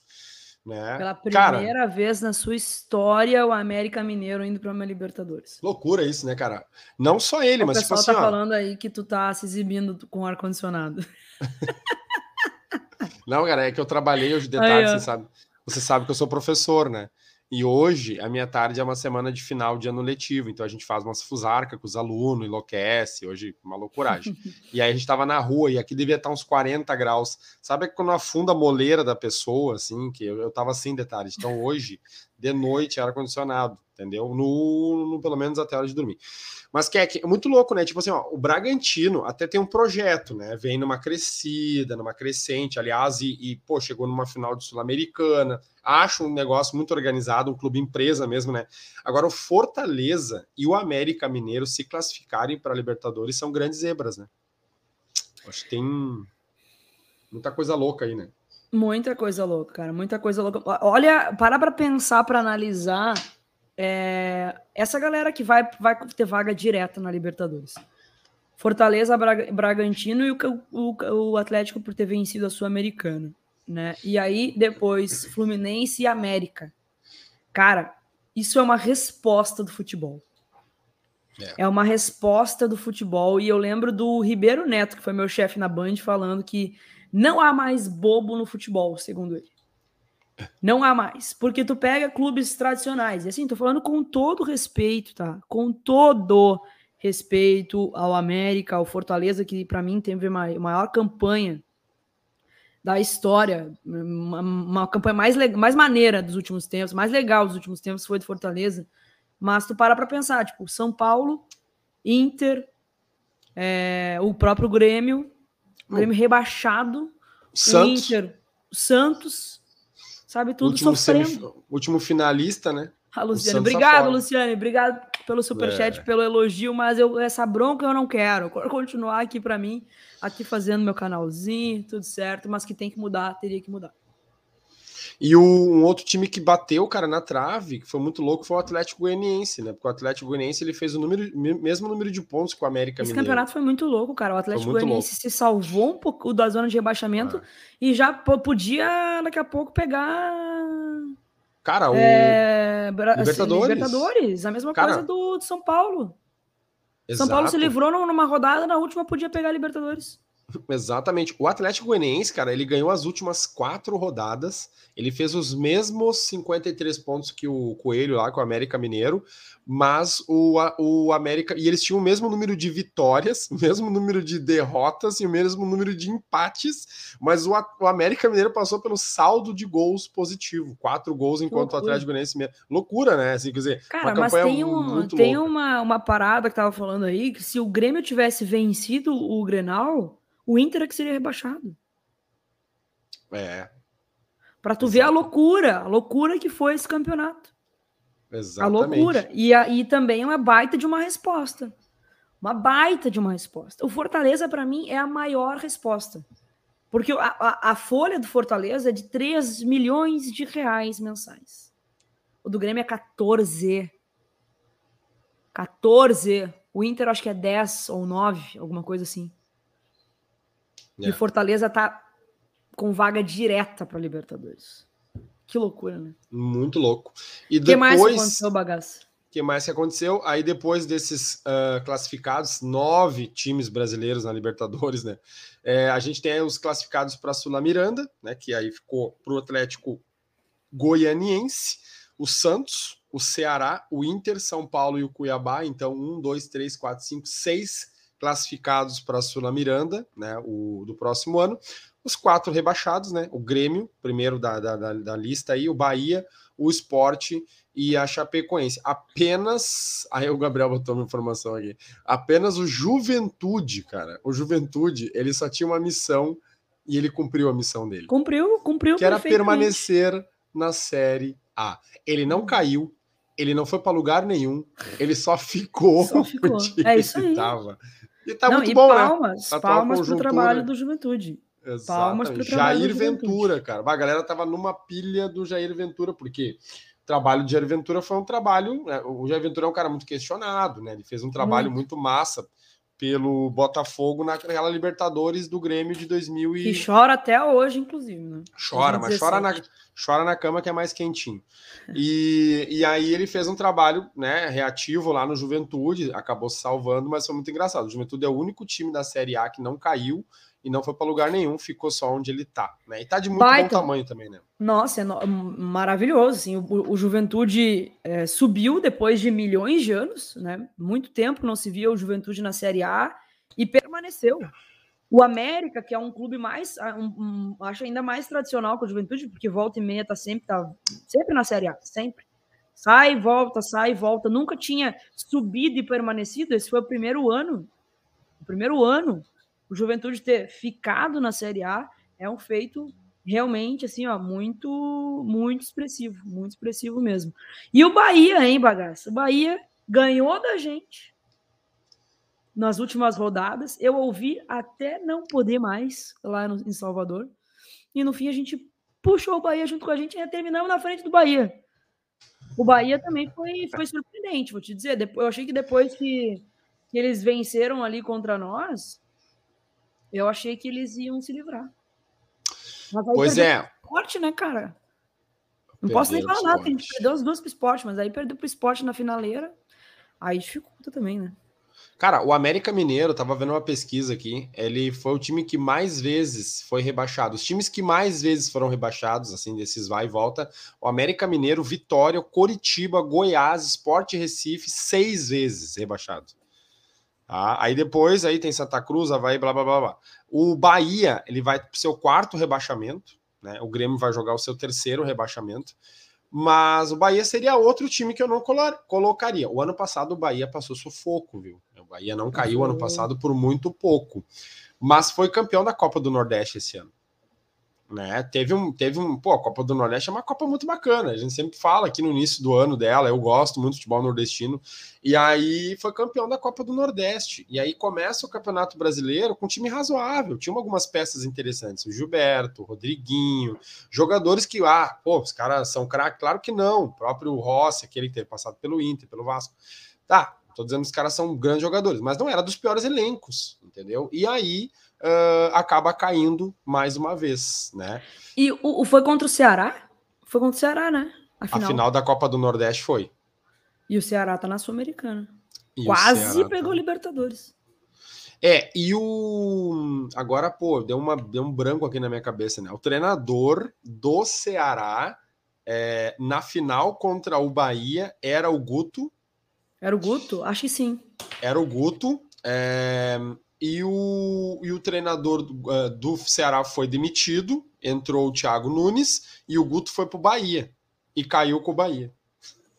Né? Pela primeira cara, vez na sua história, o América Mineiro indo para uma Libertadores. Loucura isso, né, cara? Não só ele, o mas tipo assim. O pessoal tá falando aí que tu tá se exibindo com ar-condicionado. [laughs] Não, cara, é que eu trabalhei hoje de tarde, você sabe. Você sabe que eu sou professor, né? E hoje, a minha tarde é uma semana de final de ano letivo, então a gente faz umas fusarca com os alunos, enlouquece, hoje uma loucuragem. [laughs] e aí a gente tava na rua e aqui devia estar uns 40 graus. Sabe quando afunda a moleira da pessoa, assim, que eu, eu tava assim de tarde. Então hoje, de noite, era condicionado, entendeu? No, no, pelo menos até a hora de dormir. Mas que é, muito louco, né? Tipo assim, ó, o Bragantino até tem um projeto, né? Vem numa crescida, numa crescente, aliás, e, e pô, chegou numa final de Sul-Americana. Acho um negócio muito organizado, um clube empresa mesmo, né? Agora, o Fortaleza e o América Mineiro se classificarem para Libertadores são grandes zebras, né? Acho que tem muita coisa louca aí, né? Muita coisa louca, cara, muita coisa louca. Olha, para para pensar, para analisar é, essa galera que vai, vai ter vaga direta na Libertadores. Fortaleza, Braga, Bragantino e o, o, o, Atlético por ter vencido a Sul-Americana. Né? E aí, depois, Fluminense e América. Cara, isso é uma resposta do futebol. É. é uma resposta do futebol. E eu lembro do Ribeiro Neto, que foi meu chefe na Band, falando que não há mais bobo no futebol, segundo ele. Não há mais. Porque tu pega clubes tradicionais. E assim, tô falando com todo respeito, tá? Com todo respeito ao América, ao Fortaleza, que para mim teve a maior campanha da história, uma, uma campanha mais, mais maneira dos últimos tempos, mais legal dos últimos tempos foi do Fortaleza. Mas tu para pra pensar, tipo, São Paulo, Inter, é, o próprio Grêmio, o Grêmio rebaixado, Santos. Inter, Santos, sabe tudo último sofrendo. Semif... Último finalista, né? A Luciane, obrigado, Luciane, obrigado pelo superchat, é. pelo elogio, mas eu, essa bronca eu não quero. quero [laughs] continuar aqui para mim, aqui fazendo meu canalzinho, tudo certo, mas que tem que mudar, teria que mudar. E o, um outro time que bateu, cara, na trave, que foi muito louco, foi o Atlético Goianiense, né? Porque o Atlético Goianiense ele fez o número, mesmo número de pontos com o América Esse Mineiro. campeonato foi muito louco, cara. O Atlético Goianiense se salvou um pouco da zona de rebaixamento ah. e já podia daqui a pouco pegar Cara, o é, Libertadores. Libertadores, a mesma cara, coisa do, do São Paulo. Exato. São Paulo se livrou numa rodada, na última podia pegar a Libertadores. Exatamente. O Atlético Goianiense, cara, ele ganhou as últimas quatro rodadas. Ele fez os mesmos 53 pontos que o Coelho lá com o América Mineiro, mas o, o América. E eles tinham o mesmo número de vitórias, [laughs] o mesmo número de derrotas e o mesmo número de empates, mas o, o América Mineiro passou pelo saldo de gols positivo. Quatro gols, enquanto o Atlético Goianiense. Loucura, né? Assim, quer dizer, Cara, mas tem, um, tem uma, uma parada que tava falando aí que se o Grêmio tivesse vencido o Grenal o Inter é que seria rebaixado. É. Para tu Exato. ver a loucura, a loucura que foi esse campeonato. Exatamente. A loucura. E, a, e também uma baita de uma resposta. Uma baita de uma resposta. O Fortaleza, para mim, é a maior resposta. Porque a, a, a, folha do Fortaleza é de 3 milhões de reais mensais. O do Grêmio é 14. 14. O Inter acho que é 10 ou 9, alguma coisa assim. É. E Fortaleza tá com vaga direta para Libertadores. Que loucura, né? Muito louco. E que depois... mais aconteceu, bagaça? que mais que aconteceu? Aí depois desses uh, classificados, nove times brasileiros na Libertadores, né? É, a gente tem os classificados para a Sula Miranda, né? Que aí ficou para o Atlético Goianiense, o Santos, o Ceará, o Inter, São Paulo e o Cuiabá. Então, um, dois, três, quatro, cinco, seis classificados para a Sula Miranda, né? O do próximo ano. Os quatro rebaixados, né? O Grêmio, primeiro da, da, da, da lista aí, o Bahia, o Esporte e a Chapecoense. Apenas. Aí o Gabriel botou uma informação aqui. Apenas o Juventude, cara. O Juventude, ele só tinha uma missão e ele cumpriu a missão dele. Cumpriu, cumpriu. Que era permanecer na Série A. Ele não caiu, ele não foi para lugar nenhum, ele só ficou. Só ficou. [laughs] É isso aí. Tava. E tá não, muito e bom, palmas, né? Palmas pro trabalho do Juventude. Exatamente. Palmas pro trabalho Jair Ventura, cara. A galera tava numa pilha do Jair Ventura, porque o trabalho de Jair Ventura foi um trabalho. Né? O Jair Ventura é um cara muito questionado, né? Ele fez um trabalho muito, muito massa pelo Botafogo naquela Libertadores do Grêmio de 2000 e... e chora até hoje, inclusive, né? Chora, mas chora na, chora na cama que é mais quentinho. E, e aí ele fez um trabalho né, reativo lá no Juventude, acabou se salvando, mas foi muito engraçado. O Juventude é o único time da Série A que não caiu e não foi para lugar nenhum, ficou só onde ele tá, né? E tá de muito Baita. bom tamanho também, né? Nossa, é no... maravilhoso, assim, o, o Juventude é, subiu depois de milhões de anos, né? Muito tempo não se via o Juventude na Série A e permaneceu. O América, que é um clube mais, um, um, acho ainda mais tradicional que o Juventude, porque volta e meia tá sempre, tá sempre na Série A, sempre. Sai, volta, sai, volta. Nunca tinha subido e permanecido. Esse foi o primeiro ano. O primeiro ano o Juventude ter ficado na Série A é um feito realmente assim, ó, muito, muito expressivo, muito expressivo mesmo. E o Bahia, hein, bagaça? O Bahia ganhou da gente nas últimas rodadas. Eu ouvi até não poder mais lá no, em Salvador. E no fim a gente puxou o Bahia junto com a gente e terminamos na frente do Bahia. O Bahia também foi, foi surpreendente, vou te dizer. Eu achei que depois que, que eles venceram ali contra nós, eu achei que eles iam se livrar. pois é. Esporte, né, cara? Não posso nem falar nada, a gente perdeu as duas pro esporte, mas aí perdeu pro esporte na finaleira. Aí dificulta também, né? Cara, o América Mineiro, tava vendo uma pesquisa aqui, ele foi o time que mais vezes foi rebaixado. Os times que mais vezes foram rebaixados, assim, desses vai e volta, o América Mineiro, Vitória, Coritiba, Goiás, Esporte Recife, seis vezes rebaixado. Tá? Aí depois aí tem Santa Cruz, Havaí, blá blá blá blá. O Bahia ele vai para o seu quarto rebaixamento, né? O Grêmio vai jogar o seu terceiro rebaixamento. Mas o Bahia seria outro time que eu não colocaria. O ano passado o Bahia passou sufoco, viu? O Bahia não caiu uhum. ano passado por muito pouco. Mas foi campeão da Copa do Nordeste esse ano. Né? Teve um, teve um, pô, a Copa do Nordeste é uma Copa muito bacana. A gente sempre fala aqui no início do ano dela. Eu gosto muito do futebol nordestino. E aí foi campeão da Copa do Nordeste. E aí começa o Campeonato Brasileiro com um time razoável. Tinha algumas peças interessantes. O Gilberto, o Rodriguinho, jogadores que, ah, pô, os caras são craques. Claro que não. O próprio Rossi, aquele que teve passado pelo Inter, pelo Vasco. Tá, tô dizendo que os caras são grandes jogadores, mas não era dos piores elencos, entendeu? E aí uh, acaba caindo mais uma vez, né? E o, o, foi contra o Ceará? Foi contra o Ceará, né? A final. a final da Copa do Nordeste foi. E o Ceará tá na Sul-Americana. Quase pegou tá... Libertadores. É, e o. Agora, pô, deu, uma, deu um branco aqui na minha cabeça, né? O treinador do Ceará é, na final contra o Bahia era o Guto. Era o Guto? Acho que sim. Era o Guto. É, e o, e o treinador do, uh, do Ceará foi demitido, entrou o Thiago Nunes e o Guto foi para o Bahia e caiu com o Bahia.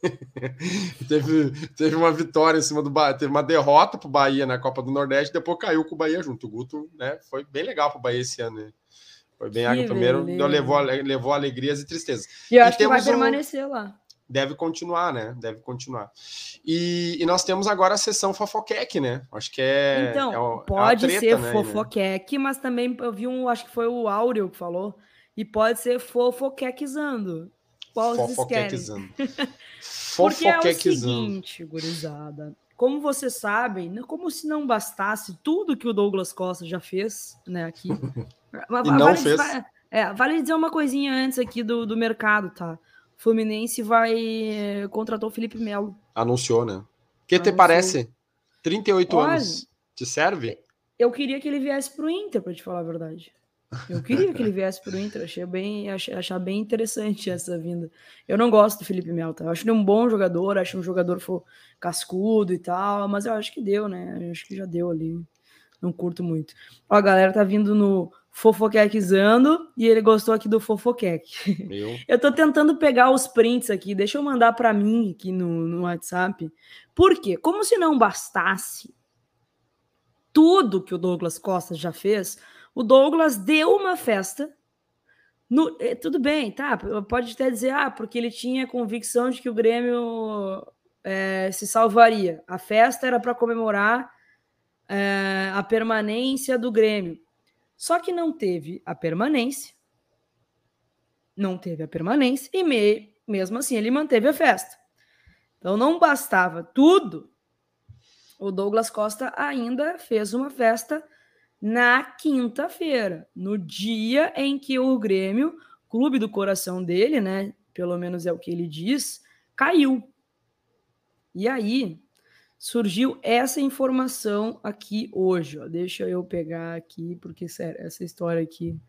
[laughs] teve, teve uma vitória em cima do Bahia, teve uma derrota para o Bahia na Copa do Nordeste, depois caiu com o Bahia junto. O Guto né, foi bem legal para o Bahia esse ano. Né? Foi bem água primeiro, levou, levou alegrias e tristezas. E eu acho que vai permanecer lá deve continuar, né? Deve continuar. E, e, nós temos agora a sessão fofoqueque, né? Acho que é. Então, é, pode é treta, ser né, fofoqueque, mas também eu vi um, acho que foi o Áureo que falou, e pode ser fofoquequizando. Qual fofoquequizando. [laughs] Porque é o seguinte, gurizada. Como vocês sabem, como se não bastasse tudo que o Douglas Costa já fez, né, aqui. [laughs] e não fez. É, vale dizer uma coisinha antes aqui do, do mercado, tá? Fluminense vai contratou o Felipe Melo. Anunciou, né? O que te parece? 38 Olha, anos. Te serve? Eu queria que ele viesse pro Inter, para te falar a verdade. Eu queria que ele viesse pro Inter, achei bem, achei, achar bem interessante essa vinda. Eu não gosto do Felipe Melo, tá? Eu acho ele um bom jogador, acho um jogador cascudo e tal, mas eu acho que deu, né? Eu acho que já deu ali. Não curto muito. Ó, a galera tá vindo no fofoquequizando e ele gostou aqui do fofoqueque. Meu. [laughs] Eu tô tentando pegar os prints aqui, deixa eu mandar para mim aqui no, no WhatsApp. Por quê? Como se não bastasse tudo que o Douglas Costa já fez, o Douglas deu uma festa. No, é, tudo bem, tá? Pode até dizer, ah, porque ele tinha convicção de que o Grêmio é, se salvaria. A festa era para comemorar é, a permanência do Grêmio. Só que não teve a permanência. Não teve a permanência e me, mesmo assim ele manteve a festa. Então não bastava tudo. O Douglas Costa ainda fez uma festa na quinta-feira, no dia em que o Grêmio, clube do coração dele, né? Pelo menos é o que ele diz, caiu. E aí surgiu essa informação aqui hoje. Ó. Deixa eu pegar aqui, porque sério, essa história aqui.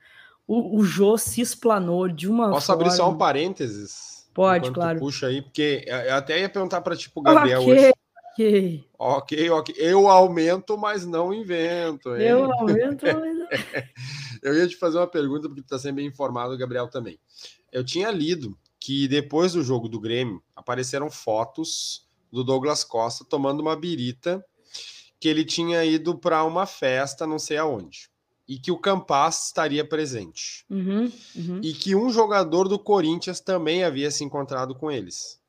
O, o Jô se explanou de uma Posso forma... abrir só um parênteses? Pode, claro. Puxa aí, porque eu até ia perguntar para tipo Gabriel okay. hoje. Ok. Ok, ok. Eu aumento, mas não invento. Hein? Eu aumento, mas não... [laughs] [laughs] Eu ia te fazer uma pergunta, porque tu está sendo bem informado, Gabriel também. Eu tinha lido que depois do jogo do Grêmio apareceram fotos do Douglas Costa tomando uma birita que ele tinha ido para uma festa, não sei aonde. E que o Campas estaria presente. Uhum, uhum. E que um jogador do Corinthians também havia se encontrado com eles.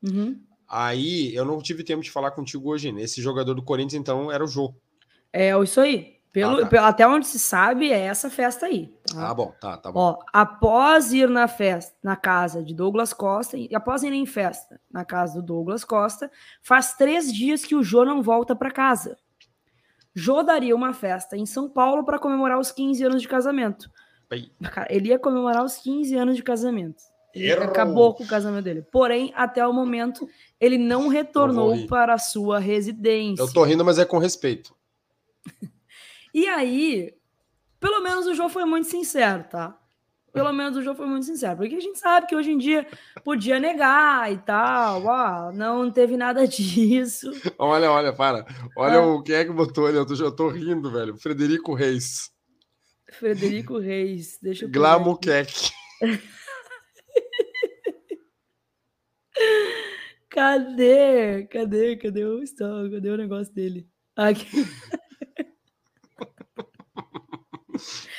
Uhum. Aí eu não tive tempo de falar contigo hoje. Né? Esse jogador do Corinthians, então, era o Jô. É isso aí. Pelo, ah, tá. Até onde se sabe, é essa festa aí. Tá? Ah, bom, tá, tá bom. Ó, após ir na festa, na casa de Douglas Costa, e após ir em festa na casa do Douglas Costa, faz três dias que o Jô não volta para casa. Jô daria uma festa em São Paulo para comemorar os 15 anos de casamento. Ele ia comemorar os 15 anos de casamento. Errou. Acabou com o casamento dele. Porém, até o momento, ele não retornou para a sua residência. Eu tô rindo, mas é com respeito. E aí, pelo menos o João foi muito sincero, tá? Pelo menos o João foi muito sincero, porque a gente sabe que hoje em dia podia negar e tal, ó, não teve nada [laughs] disso. Olha, olha, para. Olha é. o quem é que botou ali, eu tô, eu tô rindo, velho. Frederico Reis. Frederico Reis, deixa eu Glamuquec. [laughs] Cadê? Cadê? Cadê o? Cadê o negócio dele? Aqui.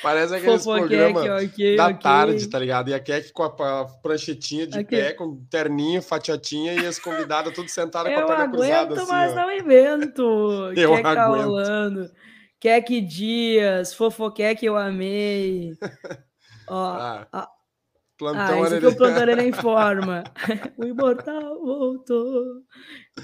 Parece [laughs] aqueles programas okay, da okay. tarde, tá ligado? E a Kek com a pranchetinha de pé, com terninho, fatiatinha e as convidadas tudo sentadas com a perna cruzada. Eu aguento, mas ó. não invento. [laughs] Eu Kek tá rolando. Kek Dias, Fofoquec eu amei. [laughs] Ó, ah. a, Plantão ah, isso que o Plantão Arena informa. o imortal voltou.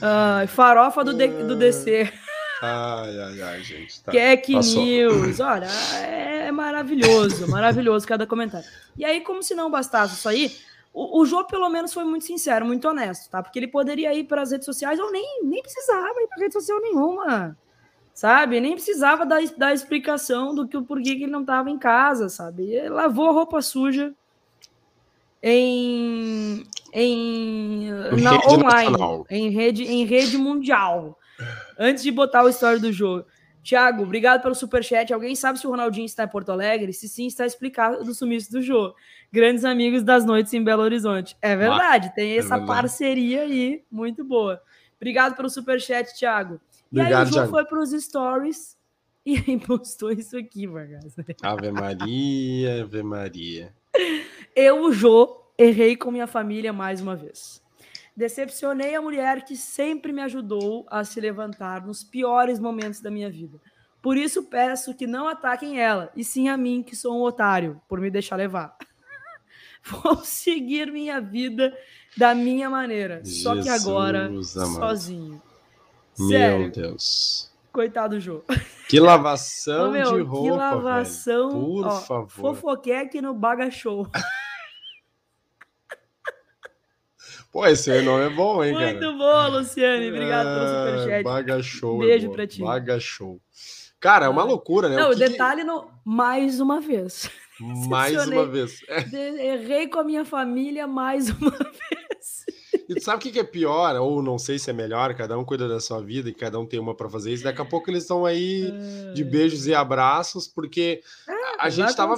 Ah, farofa do, de, do DC. Ai, ai, ai, gente. Tá. Keck News. Olha, é maravilhoso, maravilhoso cada comentário. E aí, como se não bastasse isso aí, o, o Jô, pelo menos, foi muito sincero, muito honesto, tá? Porque ele poderia ir para as redes sociais ou nem, nem precisava ir para rede social nenhuma, sabe? Nem precisava dar, dar explicação do que o porquê que ele não estava em casa, sabe? Ele lavou a roupa suja, em, em na, online, nacional. em rede, em rede mundial. Antes de botar o story do jogo. Tiago, obrigado pelo superchat. Alguém sabe se o Ronaldinho está em Porto Alegre? Se sim, está explicado do sumiço do jogo. Grandes amigos das noites em Belo Horizonte. É verdade, tem é essa verdade. parceria aí, muito boa. Obrigado pelo superchat, Thiago. E obrigado, aí o jogo Thiago. foi para os stories [laughs] e aí postou isso aqui, Vargas. Ave Maria, Ave Maria. Eu, Jô, errei com minha família mais uma vez. Decepcionei a mulher que sempre me ajudou a se levantar nos piores momentos da minha vida. Por isso peço que não ataquem ela, e sim a mim, que sou um otário, por me deixar levar. [laughs] Vou seguir minha vida da minha maneira, Jesus só que agora amado. sozinho. Sério, Meu Deus. Coitado do Jô. Que [laughs] lavação Ô, meu, de roupa, que lavação. velho. Por ó, favor. Fofoqueque no Baga Show. [laughs] Pô, esse nome é bom, hein, cara? Muito bom, Luciane. Obrigado pelo Ah, superchat. Baga Show. Beijo é pra ti. Baga Show. Cara, é uma loucura, né? Não, O que que- detalhe no mais uma vez. [laughs] Mais uma vez. É, Errei com a minha família mais [laughs] uma vez. E tu sabe o que que é pior? Ou não sei se é melhor, cada um cuida da sua vida e cada um tem uma pra fazer isso. Daqui a pouco eles estão aí de beijos e abraços, porque a, a gente tava.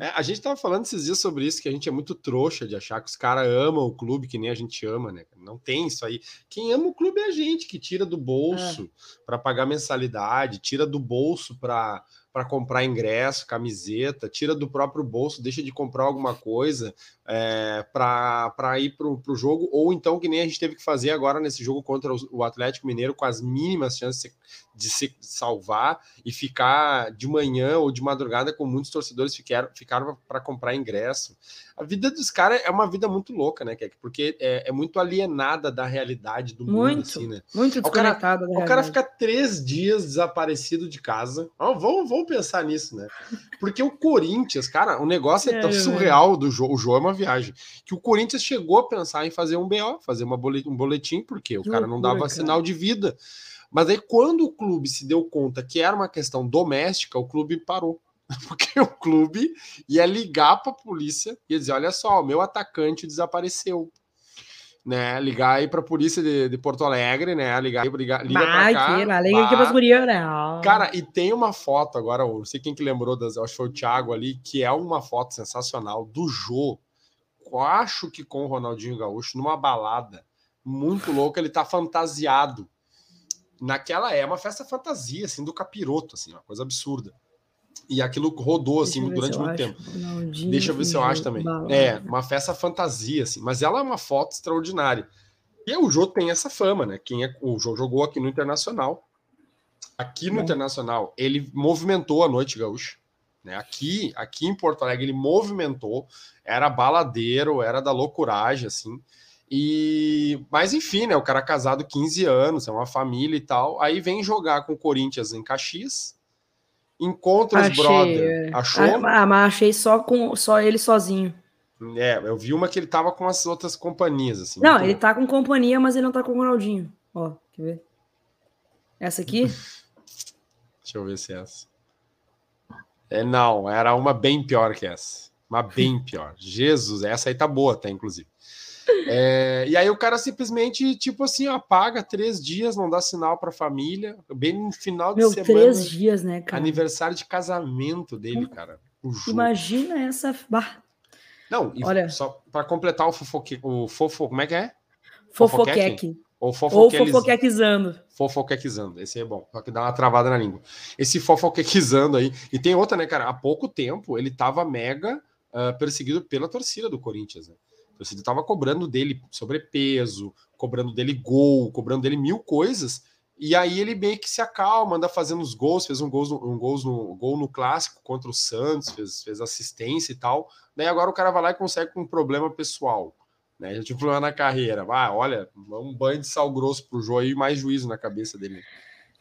é, a gente tava falando esses dias sobre isso, que a gente é muito trouxa de achar que os caras amam o clube que nem a gente ama, né? Não tem isso aí. Quem ama o clube é a gente, que tira do bolso pra pagar mensalidade, tira do bolso pra para comprar ingresso, camiseta, tira do próprio bolso, deixa de comprar alguma coisa é, para ir para o jogo, ou então que nem a gente teve que fazer agora nesse jogo contra o, Atlético Mineiro, com as mínimas chances de se salvar e ficar de manhã ou de madrugada, com muitos torcedores ficaram, ficaram para comprar ingresso. A vida dos caras é uma vida muito louca, né, Kek? Porque é, é muito alienada da realidade do mundo, Muito. assim, né? Muito O cara- O cara fica três dias desaparecido de casa. Ó, vamos, vamos pensar nisso, né? Porque o Corinthians, cara, o negócio é tão Sério, surreal do jogo. O jogo é uma viagem. Que o Corinthians chegou a pensar em fazer um BO, fazer uma bolet- um boletim, porque o Que cara não dava cara. sinal de vida. Mas aí, quando o clube se deu conta que era uma questão doméstica, o clube parou. [laughs] Porque o clube ia ligar para a polícia e ia dizer: olha só, o meu atacante desapareceu. Né, ligar aí para a polícia de, de Porto Alegre, né? Ligar, ligar, liga para Vai, cá. lá, liga aqui bah. pras gurias, né? Cara, e tem uma foto agora, não sei quem que lembrou, das, acho que foi o Thiago ali, que é uma foto sensacional do Jô, acho que com o Ronaldinho Gaúcho, numa balada muito louca, ele tá fantasiado. Naquela é uma festa fantasia, assim, do capiroto, assim, uma coisa absurda. E aquilo rodou, assim, durante muito acho. tempo. Ronaldinho Deixa eu ver se eu acho também. balada. É, uma festa fantasia, assim. Mas ela é uma foto extraordinária. E o Jô tem essa fama, né? Quem é, o Jô jogou aqui no Internacional. Aqui no Bom. Internacional, ele movimentou a noite gaúcha. Né? Aqui, aqui em Porto Alegre, ele movimentou. Era baladeiro, era da loucuragem, assim. E, mas enfim, né? O cara casado 15 anos, é uma família e tal. Aí vem jogar com o Corinthians em Caxias. Encontra os Achei, brother. é. Achou? Ah, mas achei só, com, só ele sozinho. É, eu vi uma que ele tava com as outras companhias, assim. Não, muito ele tá com companhia, mas ele não tá com o Ronaldinho. Ó, quer ver? Essa aqui? [laughs] Deixa eu ver se é essa. É, não, era uma bem pior que essa. Uma bem [laughs] pior. Jesus, essa aí tá boa até, inclusive. É, e aí o cara simplesmente, tipo assim, apaga três dias, não dá sinal pra família. Bem no final de Meu, semana. três dias, né, cara? Aniversário de casamento dele, cara. O Ju. Imagina essa. Bah, Não, Olha. só pra completar o fofoque... o fofo, como é que é? fofoqueque. Ou Ou fofoquequizando. Fofoquequizando. Esse é bom, só que dá uma travada na língua. Esse fofoquequizando aí. E tem outra, né, cara? Há pouco tempo ele tava mega ah, perseguido pela torcida do Corinthians, né? A torcida tava cobrando dele sobrepeso, cobrando dele gol, cobrando dele mil coisas. E aí ele meio que se acalma, anda fazendo os gols, fez um gol no, um gols no, gol no clássico contra o Santos, fez, fez assistência e tal. Daí agora o cara vai lá e consegue com um problema pessoal. Né? Já um problema na carreira. Ah, olha, um banho de sal grosso pro Jô aí e mais juízo na cabeça dele.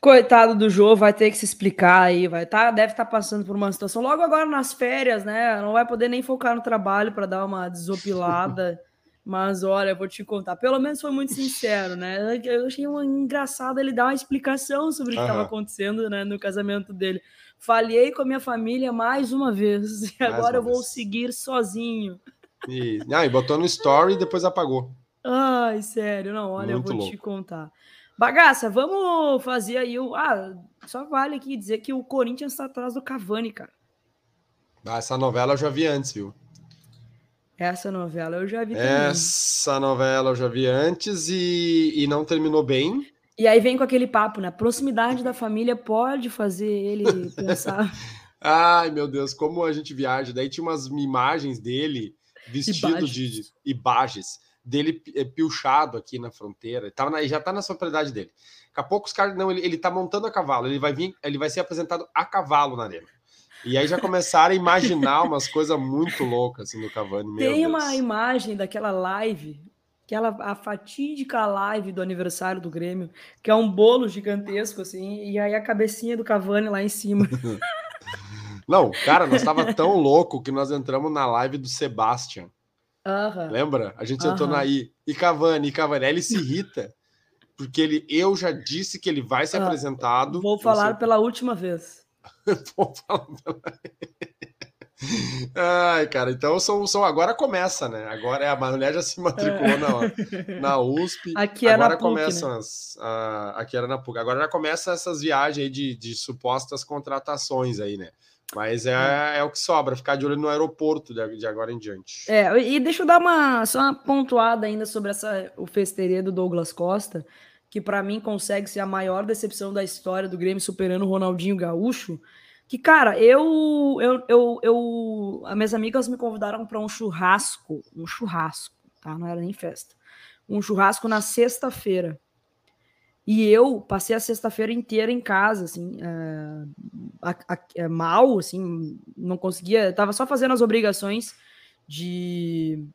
Coitado do Jô, vai ter que se explicar aí, vai tá, deve estar passando por uma situação logo agora nas férias, né? Não vai poder nem focar no trabalho para dar uma desopilada. [laughs] Mas olha, eu vou te contar, pelo menos foi muito sincero, né? Eu achei um engraçado ele dar uma explicação sobre o que estava Aham. acontecendo né, no casamento dele. Falhei com a minha família mais uma vez [laughs] e Mais agora eu uma vou vez. seguir sozinho. E, ah, e botou no story e depois apagou. Ai, sério, não, olha, Muito eu vou te louco. contar. Bagaça, vamos fazer aí o. Ah, só vale aqui dizer que o Corinthians está atrás do Cavani, cara. Ah, essa novela eu já vi antes, viu? Essa novela eu já vi também. Essa novela eu já vi antes e, e não terminou bem. E aí vem com aquele papo, né? Proximidade da família pode fazer ele [laughs] pensar. Ai, meu Deus, como a gente viaja. Daí tinha umas imagens dele vestido de Imagens. imagens dele eh, pilchado aqui na fronteira. Tava na, já tá na propriedade dele. Daqui a pouco os caras. Não, ele, ele tá montando a cavalo. Ele vai vir, ele vai ser apresentado a cavalo na arena. E aí já começaram a imaginar umas coisas muito loucas assim do Cavani. Tem uma imagem daquela live aquela a fatídica live do aniversário do Grêmio, que é um bolo gigantesco, assim, e aí a cabecinha do Cavani lá em cima. [laughs] Não, cara, nós estava tão louco que nós entramos na live do Sebastian. Uhum. Lembra? A gente entrou na I. E Cavani, e Cavani, ele se irrita. Porque ele, eu já disse que ele vai ser apresentado. [laughs] Vou falar pela última vez. Vou falar pela... Ai, cara, então são, são, agora começa, né? Agora é, a mulher já se matriculou é. na, na USP. Aqui era agora na PUC, começam né? as. aqui era na PUC. Agora já começa essas viagens aí de, de supostas contratações aí, né? Mas é, é, é, o que sobra, ficar de olho no aeroporto de, de, agora em diante. É, e deixa eu dar uma, só uma pontuada ainda sobre essa, o festeirê do Douglas Costa, que para mim consegue ser a maior decepção da história do Grêmio superando o Ronaldinho Gaúcho. Que, cara, eu, eu, eu, eu. As minhas amigas me convidaram para um churrasco. Um churrasco, tá? Não era nem festa. Um churrasco na sexta-feira. E eu passei a sexta-feira inteira em casa, assim, é, a, a, é, mal, assim, não conseguia, tava só fazendo as obrigações de,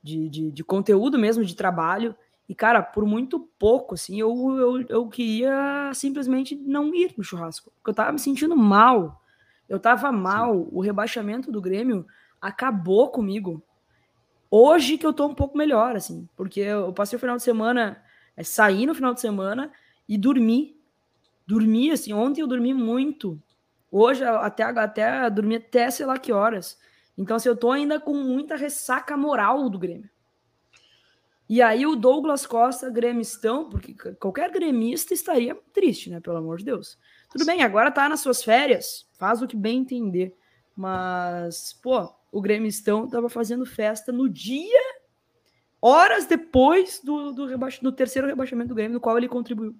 de, de, de, conteúdo mesmo, de trabalho. E, cara, por muito pouco, assim, eu, eu, eu queria simplesmente não ir no churrasco, porque eu tava me sentindo mal. Eu tava mal, Sim. o rebaixamento do Grêmio acabou comigo. Hoje que eu tô um pouco melhor, assim, porque eu passei o final de semana é sair no final de semana e dormir. Dormir, assim, ontem eu dormi muito. Hoje, até, até dormi até sei lá que horas. Então, assim, eu tô ainda com muita ressaca moral do Grêmio. E aí o Douglas Costa, gremistão, porque qualquer gremista estaria triste, né? Pelo amor de Deus. Tudo bem, agora tá nas suas férias, faz o que bem entender. Mas, pô, o gremistão tava fazendo festa no dia horas depois do, do, do terceiro rebaixamento do Grêmio, no qual ele contribuiu.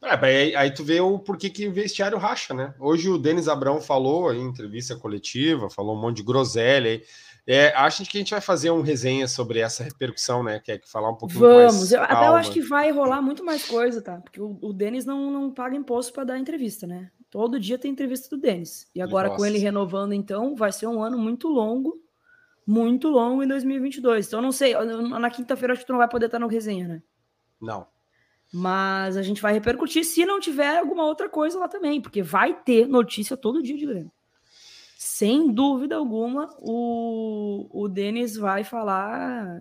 É, aí, aí, tu vê o porquê que o vestiário racha, né? Hoje o Denis Abrão falou em entrevista coletiva, falou um monte de groselha aí. É, acho que a gente vai fazer um resenha sobre essa repercussão, né? Quer que falar um pouquinho Vamos, mais. Vamos, até eu acho que vai rolar muito mais coisa, tá? Porque o, o Denis não, não paga imposto para dar entrevista, né? Todo dia tem entrevista do Denis. E agora, com ele renovando, então, vai ser um ano muito longo muito longo em 2022. Então, não sei, na quinta-feira acho que tu não vai poder estar no resenha, né? Não. Mas a gente vai repercutir se não tiver alguma outra coisa lá também, porque vai ter notícia todo dia de Grêmio. Sem dúvida alguma, o, o Denis vai falar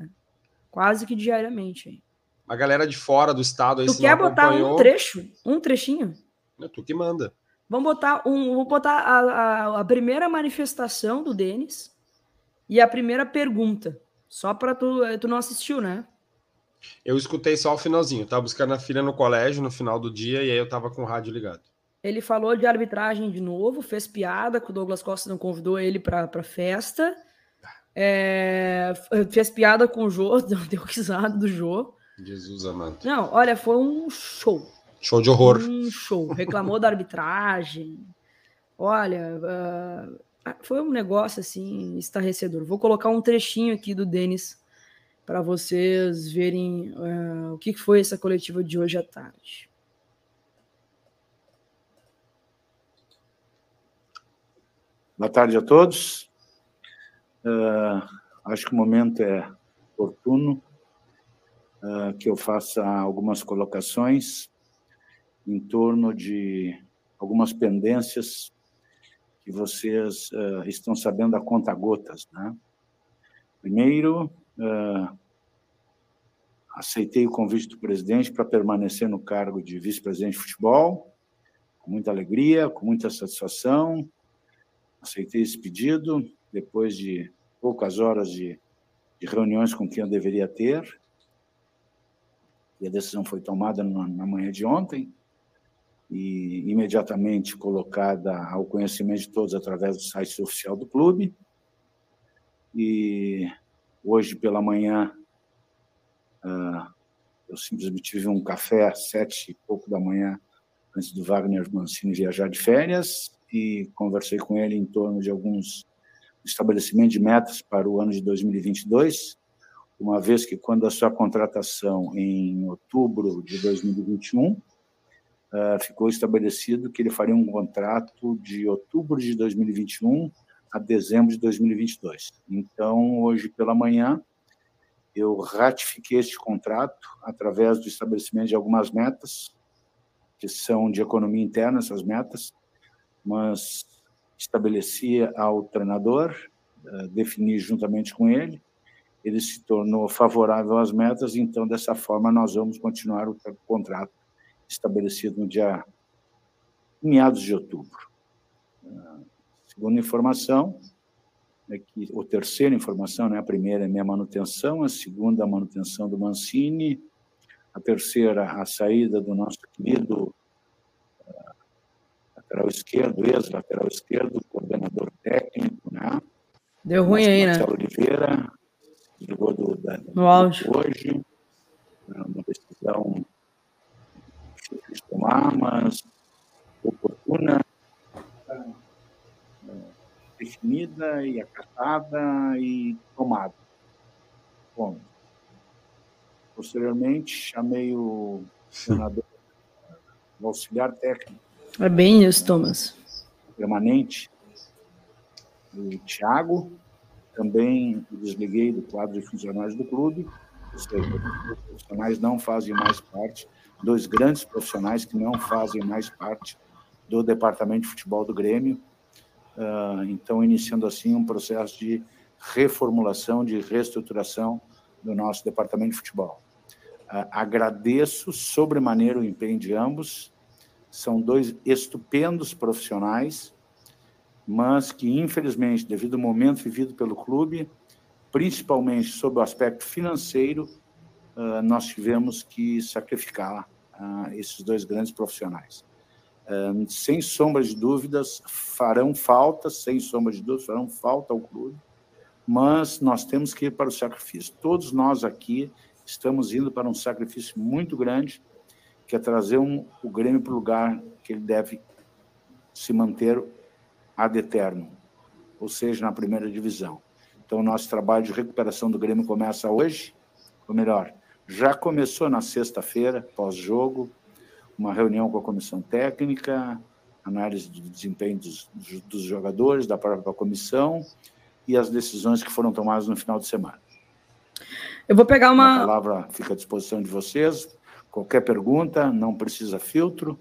quase que diariamente. A galera de fora do estado aí, Tu quer botar acompanhou... um trecho? Um trechinho? É tu que manda. Vamos botar um. Vou botar a, a, a primeira manifestação do Denis e a primeira pergunta, só para tu, eh, tu não assistiu, né? Eu escutei só o finalzinho, tava buscando a filha no colégio no final do dia e aí eu tava com o rádio ligado. Ele falou de arbitragem de novo, fez piada que o Douglas Costa não convidou ele para festa. É, fez piada com o Jô, [laughs] deu risada do Jô. Jesus amado. Não, olha, foi um show. Show de horror. Um show. Reclamou da arbitragem. Olha, uh, foi um negócio assim estarrecedor. Vou colocar um trechinho aqui do Denis para vocês verem uh, o que foi essa coletiva de hoje à tarde. Boa tarde a todos. Uh, acho que o momento é oportuno uh, que eu faça algumas colocações em torno de algumas pendências que vocês uh, estão sabendo a conta gotas, né? Primeiro, uh, aceitei o convite do presidente para permanecer no cargo de vice-presidente de futebol, com muita alegria, com muita satisfação. Aceitei esse pedido depois de poucas horas de, de reuniões com quem eu deveria ter. E a decisão foi tomada na, na manhã de ontem e imediatamente colocada ao conhecimento de todos através do site oficial do clube. E hoje pela manhã uh, eu simplesmente tive um café às sete e pouco da manhã antes do Wagner Mancini viajar de férias e conversei com ele em torno de alguns estabelecimentos de metas para o ano de 2022, uma vez que quando a sua contratação em outubro de 2021 uh, ficou estabelecido que ele faria um contrato de outubro de 2021 a dezembro de 2022. Então, hoje pela manhã, eu ratifiquei este contrato através do estabelecimento de algumas metas, que são de economia interna, essas metas, mas estabelecia ao treinador, eh, definir juntamente com ele, ele se tornou favorável às metas, então, dessa forma, nós vamos continuar o contrato estabelecido no dia meados de outubro. Eh, segunda informação, é que, ou terceira informação, né? a primeira é minha manutenção, a segunda a manutenção do Mancini, a terceira a saída do nosso querido uh, lateral esquerdo, ex-lateral esquerdo, coordenador técnico, né? Deu ruim aí, né? Oliveira, ligou do, da, no áudio. hoje, é uma decisão difícil de tomar, mas oportuna definida e acatada e tomada. Bom, posteriormente chamei o senador, o auxiliar técnico. É bem isso, Thomas. Permanente, o Tiago, também desliguei do quadro de funcionários do clube, ou seja, os profissionais não fazem mais parte, dois grandes profissionais que não fazem mais parte do departamento de futebol do Grêmio, ah, então, iniciando assim um processo de reformulação, de reestruturação do nosso departamento de futebol. Ah, agradeço sobremaneira o empenho de ambos, são dois estupendos profissionais, mas que, infelizmente, devido ao momento vivido pelo clube, principalmente sob o aspecto financeiro, ah, nós tivemos que sacrificar esses dois grandes profissionais sem sombra de dúvidas, farão falta, sem sombra de dúvidas, farão falta ao clube, mas nós temos que ir para o sacrifício. Todos nós aqui estamos indo para um sacrifício muito grande, que é trazer um, o Grêmio para o lugar que ele deve se manter ad eterno, ou seja, na primeira divisão. Então, o nosso trabalho de recuperação do Grêmio começa hoje, ou melhor, já começou na sexta-feira, pós-jogo, uma reunião com a comissão técnica, análise do desempenho dos, dos jogadores, da própria comissão e as decisões que foram tomadas no final de semana. Eu vou pegar uma. A palavra fica à disposição de vocês. Qualquer pergunta, não precisa filtro.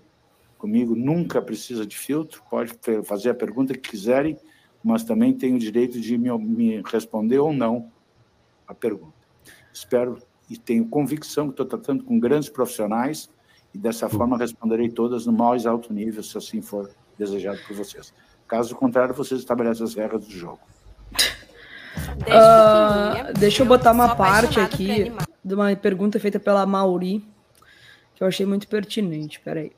Comigo nunca precisa de filtro. Pode fazer a pergunta que quiserem, mas também tem o direito de me, me responder ou não a pergunta. Espero e tenho convicção que estou tratando com grandes profissionais e dessa forma responderei todas no mais alto nível, se assim for desejado por vocês. Caso contrário, vocês estabelecem as regras do jogo. Uh, deixa eu botar uma parte aqui de uma pergunta feita pela Mauri, que eu achei muito pertinente. Peraí.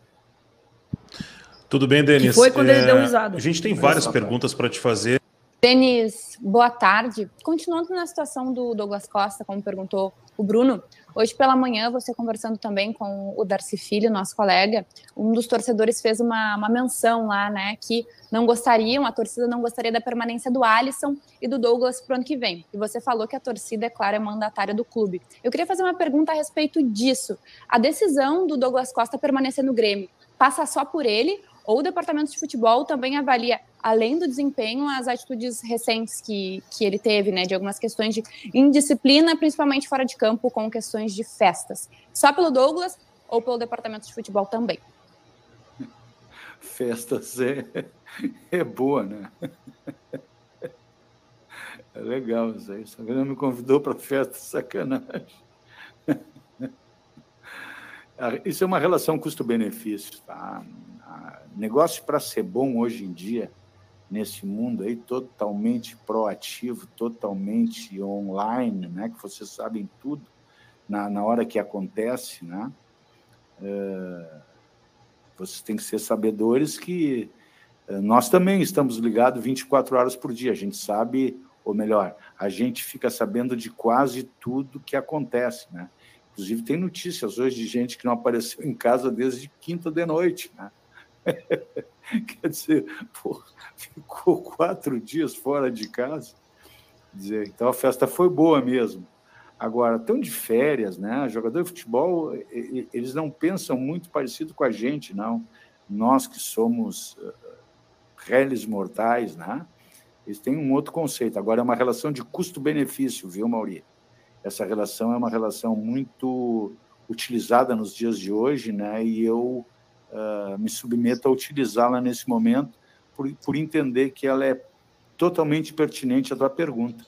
Tudo bem, Denis? Que foi quando é, ele deu risada. A gente tem várias perguntas para te fazer. Denis, boa tarde. Continuando na situação do Douglas Costa, como perguntou o Bruno, Hoje pela manhã, você conversando também com o Darcy Filho, nosso colega, um dos torcedores fez uma, uma menção lá, né, que não gostariam, a torcida não gostaria da permanência do Alisson e do Douglas para o ano que vem. E você falou que a torcida, é claro, é mandatária do clube. Eu queria fazer uma pergunta a respeito disso. A decisão do Douglas Costa permanecer no Grêmio passa só por ele ou o departamento de futebol também avalia, além do desempenho, as atitudes recentes que, que ele teve, né, de algumas questões de indisciplina, principalmente fora de campo, com questões de festas. Só pelo Douglas ou pelo departamento de futebol também? Festas é, é boa, né? É legal isso aí. Não me convidou para festa, sacanagem. Isso é uma relação custo-benefício, tá? Negócio para ser bom hoje em dia, nesse mundo aí totalmente proativo, totalmente online, né? Que vocês sabem tudo na, na hora que acontece, né? É, vocês têm que ser sabedores que é, nós também estamos ligados 24 horas por dia. A gente sabe, ou melhor, a gente fica sabendo de quase tudo que acontece, né? Inclusive tem notícias hoje de gente que não apareceu em casa desde quinta de noite, né? [laughs] Quer dizer, ficou quatro dias fora de casa. Dizer, então a festa foi boa mesmo. Agora, tão de férias, né? Jogador de futebol, eles não pensam muito parecido com a gente, não. Nós que somos uh, réis mortais, né? Eles têm um outro conceito. Agora, é uma relação de custo-benefício, viu, Mauri? essa relação é uma relação muito utilizada nos dias de hoje, né? E eu uh, me submeto a utilizá-la nesse momento por, por entender que ela é totalmente pertinente à tua pergunta.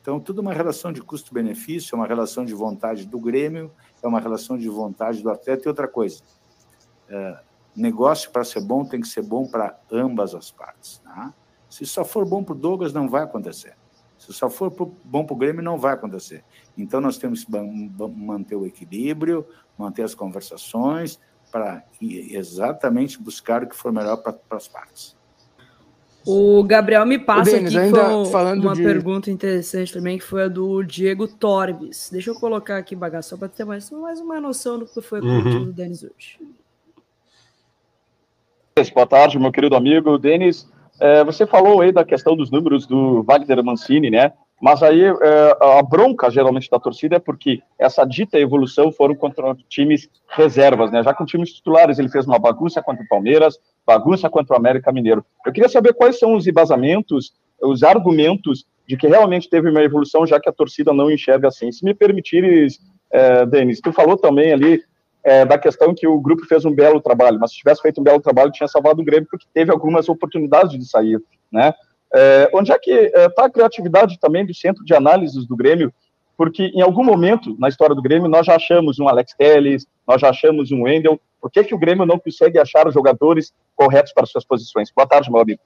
Então, tudo é uma relação de custo-benefício, é uma relação de vontade do Grêmio, é uma relação de vontade do atleta e outra coisa. É, negócio, para ser bom, tem que ser bom para ambas as partes. Tá? Se só for bom para o Douglas, não vai acontecer. Se só for bom para o Grêmio, não vai acontecer. Então, nós temos que manter o equilíbrio, manter as conversações, para exatamente buscar o que for melhor para as partes. O Gabriel me passa Denis, aqui foi falando uma de... pergunta interessante também, que foi a do Diego Torbes. Deixa eu colocar aqui, bagaço, para ter mais, mais uma noção do que foi uhum. do Denis hoje. Boa tarde, meu querido amigo. Denis, é, você falou aí da questão dos números do Wagner Mancini, né? Mas aí é, a bronca geralmente da torcida é porque essa dita evolução foram contra times reservas, né? Já com times titulares ele fez uma bagunça contra o Palmeiras, bagunça contra o América Mineiro. Eu queria saber quais são os embasamentos, os argumentos de que realmente teve uma evolução, já que a torcida não enxerga assim. Se me permitires, é, Denis, tu falou também ali é, da questão que o grupo fez um belo trabalho, mas se tivesse feito um belo trabalho, tinha salvado o Grêmio, porque teve algumas oportunidades de sair, né? É, onde é que está é, a criatividade também do centro de análises do Grêmio? Porque em algum momento na história do Grêmio nós já achamos um Alex Telles, nós já achamos um Wendel. Por que, que o Grêmio não consegue achar os jogadores corretos para suas posições? Boa tarde, meu amigo.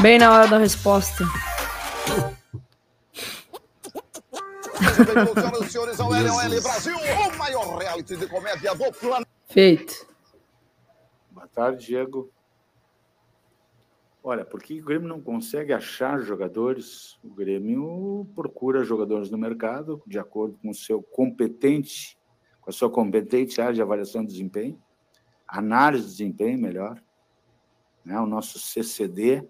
Bem na hora da resposta. [laughs] Feito. Boa tarde, Diego. Olha, porque o Grêmio não consegue achar jogadores, o Grêmio procura jogadores no mercado de acordo com o seu competente, com a sua competente área de avaliação de desempenho, análise de desempenho melhor, né? o nosso CCD,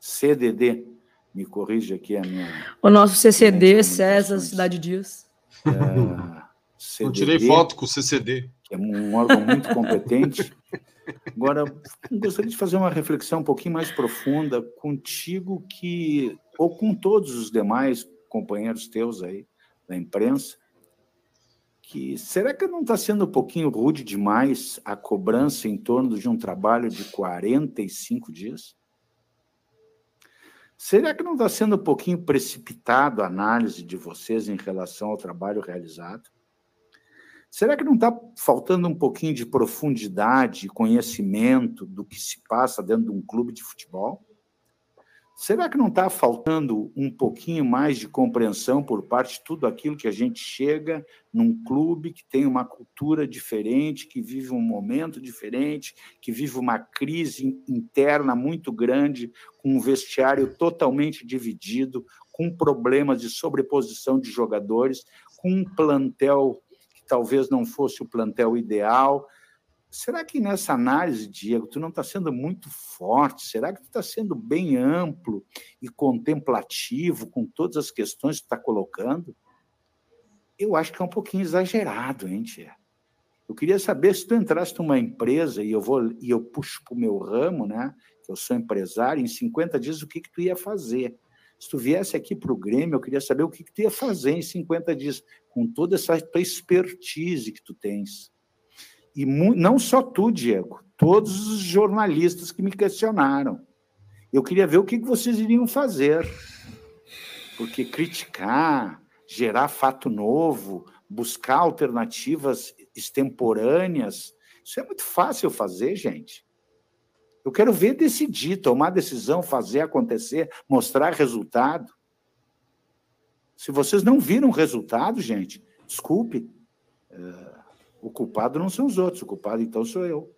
CDD, me corrige aqui a minha. O nosso CCD, César Cidade Dias. É, CDD, Eu tirei foto com o CCD. Que é um órgão muito competente. Agora, gostaria de fazer uma reflexão um pouquinho mais profunda contigo que ou com todos os demais companheiros teus aí da imprensa, que será que não está sendo um pouquinho rude demais a cobrança em torno de um trabalho de 45 dias? Será que não está sendo um pouquinho precipitado a análise de vocês em relação ao trabalho realizado? Será que não está faltando um pouquinho de profundidade conhecimento do que se passa dentro de um clube de futebol? Será que não está faltando um pouquinho mais de compreensão por parte de tudo aquilo que a gente chega num clube que tem uma cultura diferente, que vive um momento diferente, que vive uma crise interna muito grande, com um vestiário totalmente dividido, com problemas de sobreposição de jogadores, com um plantel talvez não fosse o plantel ideal. Será que nessa análise, Diego, tu não está sendo muito forte? Será que tu está sendo bem amplo e contemplativo com todas as questões que tu está colocando? Eu acho que é um pouquinho exagerado, hein, Tia? Eu queria saber se tu entrasse numa empresa e eu vou e eu puxo para o meu ramo, né? Que eu sou empresário, em 50 dias o que, que tu ia fazer? Se tu viesse aqui para o Grêmio, eu queria saber o que, que tu ia fazer em 50 dias, com toda essa tua expertise que tu tens. E não só tu, Diego, todos os jornalistas que me questionaram. Eu queria ver o que, que vocês iriam fazer. Porque criticar, gerar fato novo, buscar alternativas extemporâneas, isso é muito fácil fazer, gente. Eu quero ver decidir, tomar decisão, fazer acontecer, mostrar resultado. Se vocês não viram resultado, gente, desculpe. É, o culpado não são os outros, o culpado então sou eu.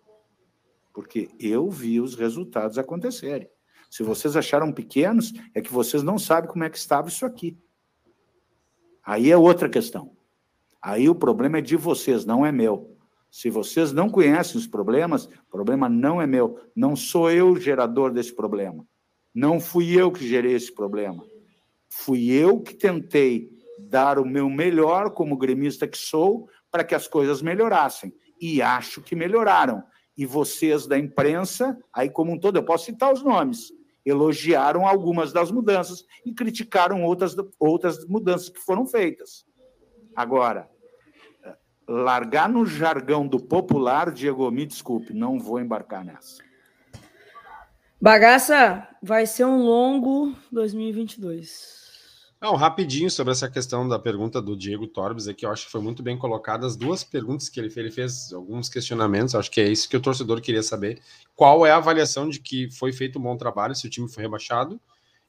Porque eu vi os resultados acontecerem. Se vocês acharam pequenos, é que vocês não sabem como é que estava isso aqui. Aí é outra questão. Aí o problema é de vocês, não é meu. Se vocês não conhecem os problemas, o problema não é meu. Não sou eu o gerador desse problema. Não fui eu que gerei esse problema. Fui eu que tentei dar o meu melhor como gremista que sou para que as coisas melhorassem. E acho que melhoraram. E vocês da imprensa, aí como um todo, eu posso citar os nomes. elogiaram algumas das mudanças e criticaram outras, outras mudanças que foram feitas. Agora, largar no jargão do popular, Diego, me desculpe, não vou embarcar nessa. Bagaça, vai ser um longo 2022. Não, rapidinho sobre essa questão da pergunta do Diego Torbes aqui, eu acho que foi muito bem colocada as duas perguntas que ele fez, ele fez alguns questionamentos, acho que é isso que o torcedor queria saber. Qual é a avaliação de que foi feito um bom trabalho, se o time foi rebaixado,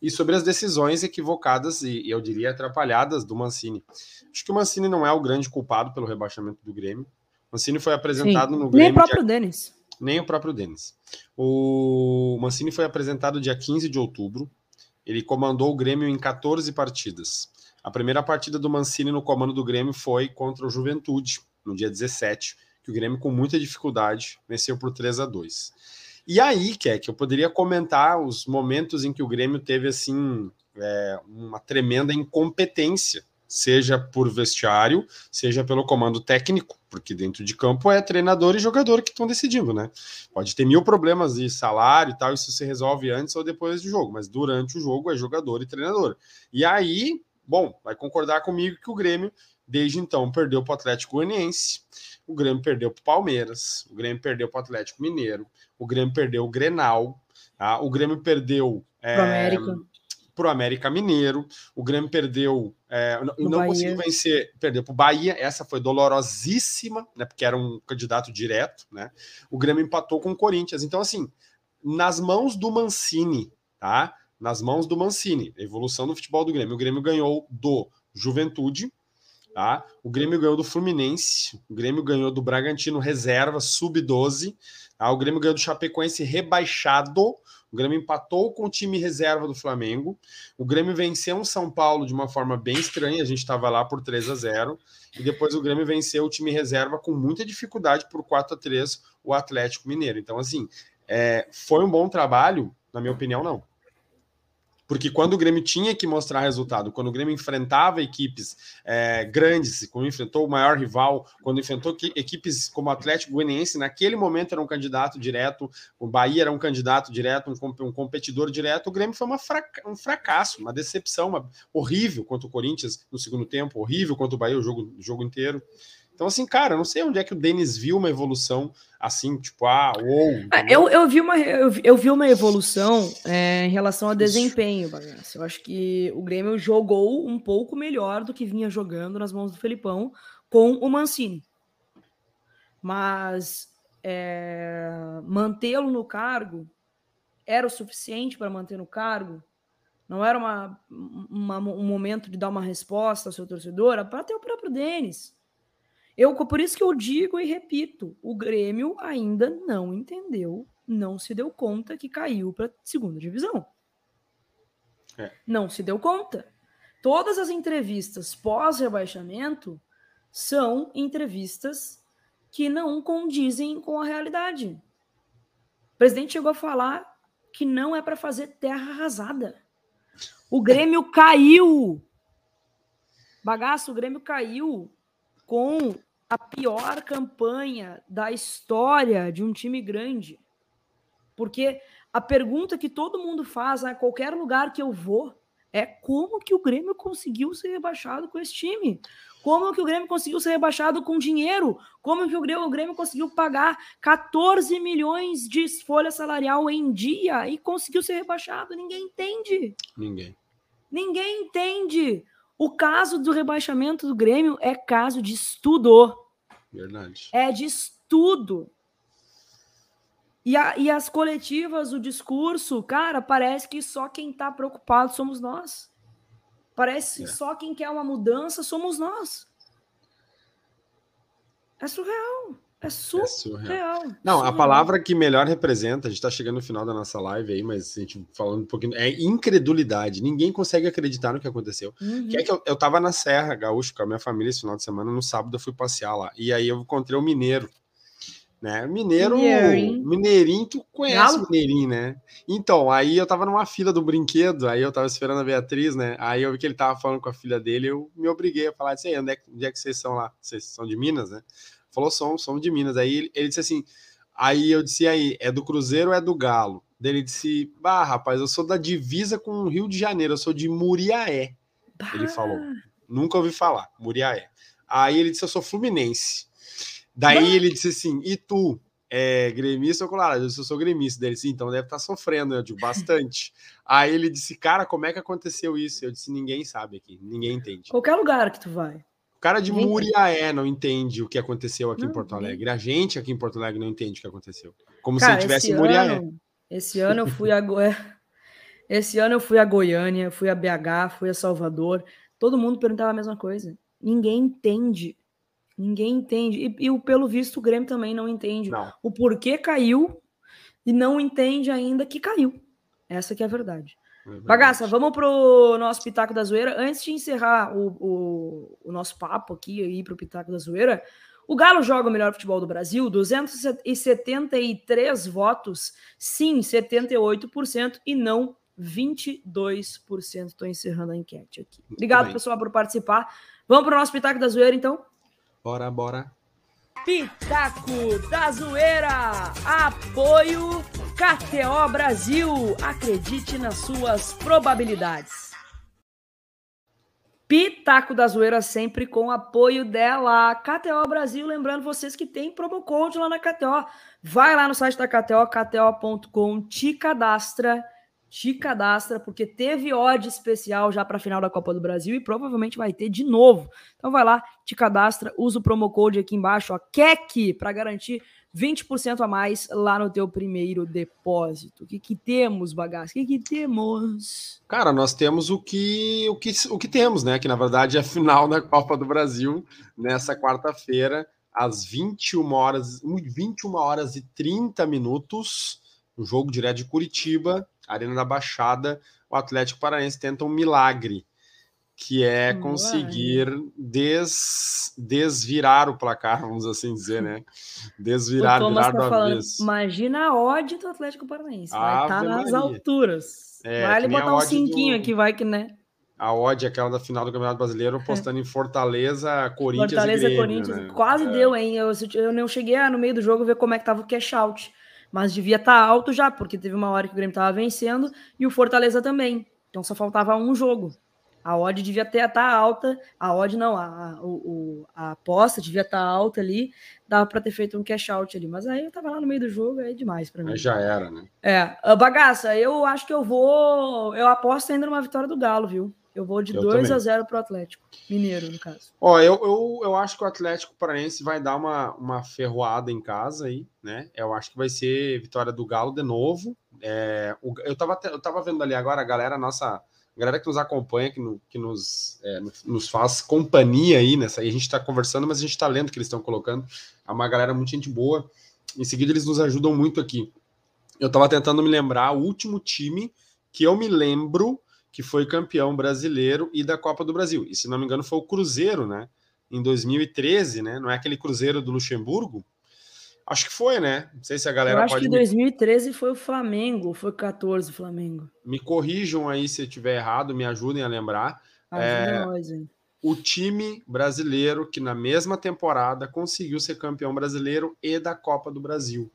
e sobre as decisões equivocadas e, eu diria atrapalhadas do Mancini. Acho que o Mancini não é o grande culpado pelo rebaixamento do Grêmio. O Mancini foi apresentado Sim. no Grêmio... Nem o próprio Denis. Nem o próprio Denis. O Mancini foi apresentado dia 15 de outubro, ele comandou o Grêmio em 14 partidas. A primeira partida do Mancini no comando do Grêmio foi contra o Juventude, no dia 17, que o Grêmio, com muita dificuldade, venceu por 3 a 2 E aí, que é que eu poderia comentar os momentos em que o Grêmio teve assim é, uma tremenda incompetência seja por vestiário, seja pelo comando técnico, porque dentro de campo é treinador e jogador que estão decidindo, né? Pode ter mil problemas de salário e tal, isso se resolve antes ou depois do jogo, mas durante o jogo é jogador e treinador. E aí, bom, vai concordar comigo que o Grêmio, desde então, perdeu para o Atlético Goianiense, o Grêmio perdeu para o Palmeiras, o Grêmio perdeu para o Atlético Mineiro, o Grêmio perdeu o Grenal, tá? o Grêmio perdeu. É, América para o América Mineiro. O Grêmio perdeu, é, não, não conseguiu vencer, perdeu para o Bahia. Essa foi dolorosíssima, né? Porque era um candidato direto, né? O Grêmio empatou com o Corinthians. Então, assim, nas mãos do Mancini, tá? Nas mãos do Mancini, a evolução do futebol do Grêmio. O Grêmio ganhou do Juventude, tá? O Grêmio ganhou do Fluminense, o Grêmio ganhou do Bragantino reserva, sub-12, tá? O Grêmio ganhou do Chapecoense rebaixado, o Grêmio empatou com o time reserva do Flamengo. O Grêmio venceu o São Paulo de uma forma bem estranha. A gente estava lá por 3 a 0 E depois o Grêmio venceu o time reserva com muita dificuldade por 4 a 3 o Atlético Mineiro. Então, assim, é, foi um bom trabalho? Na minha opinião, não. Porque quando o Grêmio tinha que mostrar resultado, quando o Grêmio enfrentava equipes é, grandes, quando enfrentou o maior rival, quando enfrentou equipes como o Atlético Goianiense, naquele momento era um candidato direto, o Bahia era um candidato direto, um, um competidor direto, o Grêmio foi fraca, um fracasso, uma decepção uma, horrível contra o Corinthians no segundo tempo, horrível contra o Bahia o jogo, o jogo inteiro. Então, assim, cara, eu não sei onde é que o Denis viu uma evolução assim, tipo, ah, ou. Ah, eu, eu, vi uma, eu, eu vi uma evolução é, em relação ao desempenho, Bagaça. Eu acho que o Grêmio jogou um pouco melhor do que vinha jogando nas mãos do Felipão com o Mancini. Mas é, mantê-lo no cargo era o suficiente para manter no cargo? Não era uma, uma, um momento de dar uma resposta ao seu torcedor? Para ter o próprio Denis. Eu, por isso que eu digo e repito, o Grêmio ainda não entendeu, não se deu conta que caiu para segunda divisão. É. Não se deu conta. Todas as entrevistas pós-rebaixamento são entrevistas que não condizem com a realidade. O presidente chegou a falar que não é para fazer terra arrasada. O Grêmio caiu. Bagaço, o Grêmio caiu com a pior campanha da história de um time grande. Porque a pergunta que todo mundo faz a qualquer lugar que eu vou é como que o Grêmio conseguiu ser rebaixado com esse time? Como que o Grêmio conseguiu ser rebaixado com dinheiro? Como que o Grêmio, conseguiu pagar 14 milhões de folha salarial em dia e conseguiu ser rebaixado? Ninguém entende. Ninguém. Ninguém entende. O caso do rebaixamento do Grêmio é caso de estudo. Verdade. É de estudo. E, a, e as coletivas, o discurso, cara, parece que só quem está preocupado somos nós. Parece que é. só quem quer uma mudança somos nós. É surreal. É, é surreal. É surreal. Não, surreal. a palavra que melhor representa, a gente está chegando no final da nossa live aí, mas a gente falando um pouquinho, é incredulidade. Ninguém consegue acreditar no que aconteceu. Uhum. Que é que eu, eu tava na Serra Gaúcho com a minha família esse final de semana, no sábado eu fui passear lá. E aí eu encontrei o Mineiro. Né? Mineiro, Mineirinho, Mineirinho tu conhece Galo? Mineirinho, né? Então, aí eu tava numa fila do brinquedo, aí eu tava esperando a Beatriz, né? Aí eu vi que ele tava falando com a filha dele, eu me obriguei a falar assim, onde é, onde é que vocês são lá? Vocês são de Minas, né? Falou, somos, somos de Minas. Aí ele, ele disse assim, aí eu disse, aí, é do Cruzeiro ou é do Galo? Daí ele disse: Bah, rapaz, eu sou da divisa com o Rio de Janeiro, eu sou de Muriaé. Bah. Ele falou. Nunca ouvi falar, Muriaé. Aí ele disse: Eu sou fluminense. Daí bah. ele disse assim: E tu? É gremista ou colorado? Eu disse: Eu sou gremista. Daí ele disse: Então deve estar tá sofrendo. Eu digo: Bastante. Aí ele disse: Cara, como é que aconteceu isso? Eu disse: Ninguém sabe aqui, ninguém entende. Qualquer lugar que tu vai. O cara de Muriaé não entende o que aconteceu aqui não, em Porto Alegre. A gente aqui em Porto Alegre não entende o que aconteceu. Como cara, se ele tivesse em Muriaé. Ano, esse ano eu fui a Go... Esse ano eu fui a Goiânia, fui a BH, fui a Salvador. Todo mundo perguntava a mesma coisa. Ninguém entende. Ninguém entende. E, e pelo visto o Grêmio também não entende não. o porquê caiu e não entende ainda que caiu. Essa que é a verdade. É Bagaça, vamos pro nosso Pitaco da Zoeira. Antes de encerrar o, o, o nosso papo aqui e ir pro Pitaco da Zoeira, o Galo joga o melhor futebol do Brasil, 273 votos, sim, 78%, e não 22%. Estou encerrando a enquete aqui. Obrigado, pessoal, por participar. Vamos para o nosso Pitaco da Zoeira, então? Bora, bora. Pitaco da Zoeira. Apoio KTO Brasil. Acredite nas suas probabilidades. Pitaco da Zoeira sempre com apoio dela. KTO Brasil, lembrando vocês que tem promo code lá na KTO. Vai lá no site da KTO, kto.com, te cadastra, te cadastra, porque teve odd especial já para a final da Copa do Brasil e provavelmente vai ter de novo. Então vai lá, te cadastra, usa o promo code aqui embaixo, ó, para garantir 20% a mais lá no teu primeiro depósito. O que, que temos, bagaço? O que, que temos? Cara, nós temos o que, o, que, o que temos, né? Que na verdade é a final da Copa do Brasil nessa quarta-feira, às 21 horas, 21 horas e 30 minutos, um jogo direto de Curitiba, Arena da Baixada. O Atlético Paranaense tenta um milagre que é conseguir des, desvirar o placar, vamos assim dizer, né? [laughs] Desvirar, virar tá do avesso. Imagina a odd do Atlético Paranaense, vai estar tá nas alturas. É, vai ele botar um cinquinho do... aqui, vai que, né? A odd, aquela da final do Campeonato Brasileiro, é. postando é. em Fortaleza, Corinthians Fortaleza, e Grêmio, Corinthians, né? quase é. deu, hein? Eu, eu não cheguei no meio do jogo ver como é que tava o cash out, mas devia estar tá alto já, porque teve uma hora que o Grêmio tava vencendo e o Fortaleza também. Então só faltava um jogo. A odd devia ter estar tá alta, a odd não, a, a, o, a aposta devia estar tá alta ali, dava para ter feito um cash out ali, mas aí eu tava lá no meio do jogo, é demais para mim. Mas já era, né? É, bagaça, eu acho que eu vou, eu aposto ainda numa vitória do Galo, viu? Eu vou de eu 2 também. a 0 pro Atlético Mineiro, no caso. Ó, eu, eu, eu acho que o Atlético Paranaense vai dar uma, uma ferroada em casa aí, né? Eu acho que vai ser vitória do Galo de novo. É, o, eu, tava, eu tava vendo ali agora a galera, nossa galera que nos acompanha, que, no, que nos, é, nos faz companhia aí nessa. Aí a gente está conversando, mas a gente está lendo o que eles estão colocando. É uma galera muito gente boa. Em seguida, eles nos ajudam muito aqui. Eu estava tentando me lembrar o último time que eu me lembro que foi campeão brasileiro e da Copa do Brasil. E se não me engano, foi o Cruzeiro, né? Em 2013, né? Não é aquele Cruzeiro do Luxemburgo? Acho que foi, né? Não sei se a galera Eu acho pode. que 2013 foi o Flamengo, foi 14 o Flamengo. Me corrijam aí se eu estiver errado, me ajudem a lembrar. é, nós, hein? O time brasileiro que na mesma temporada conseguiu ser campeão brasileiro e da Copa do Brasil.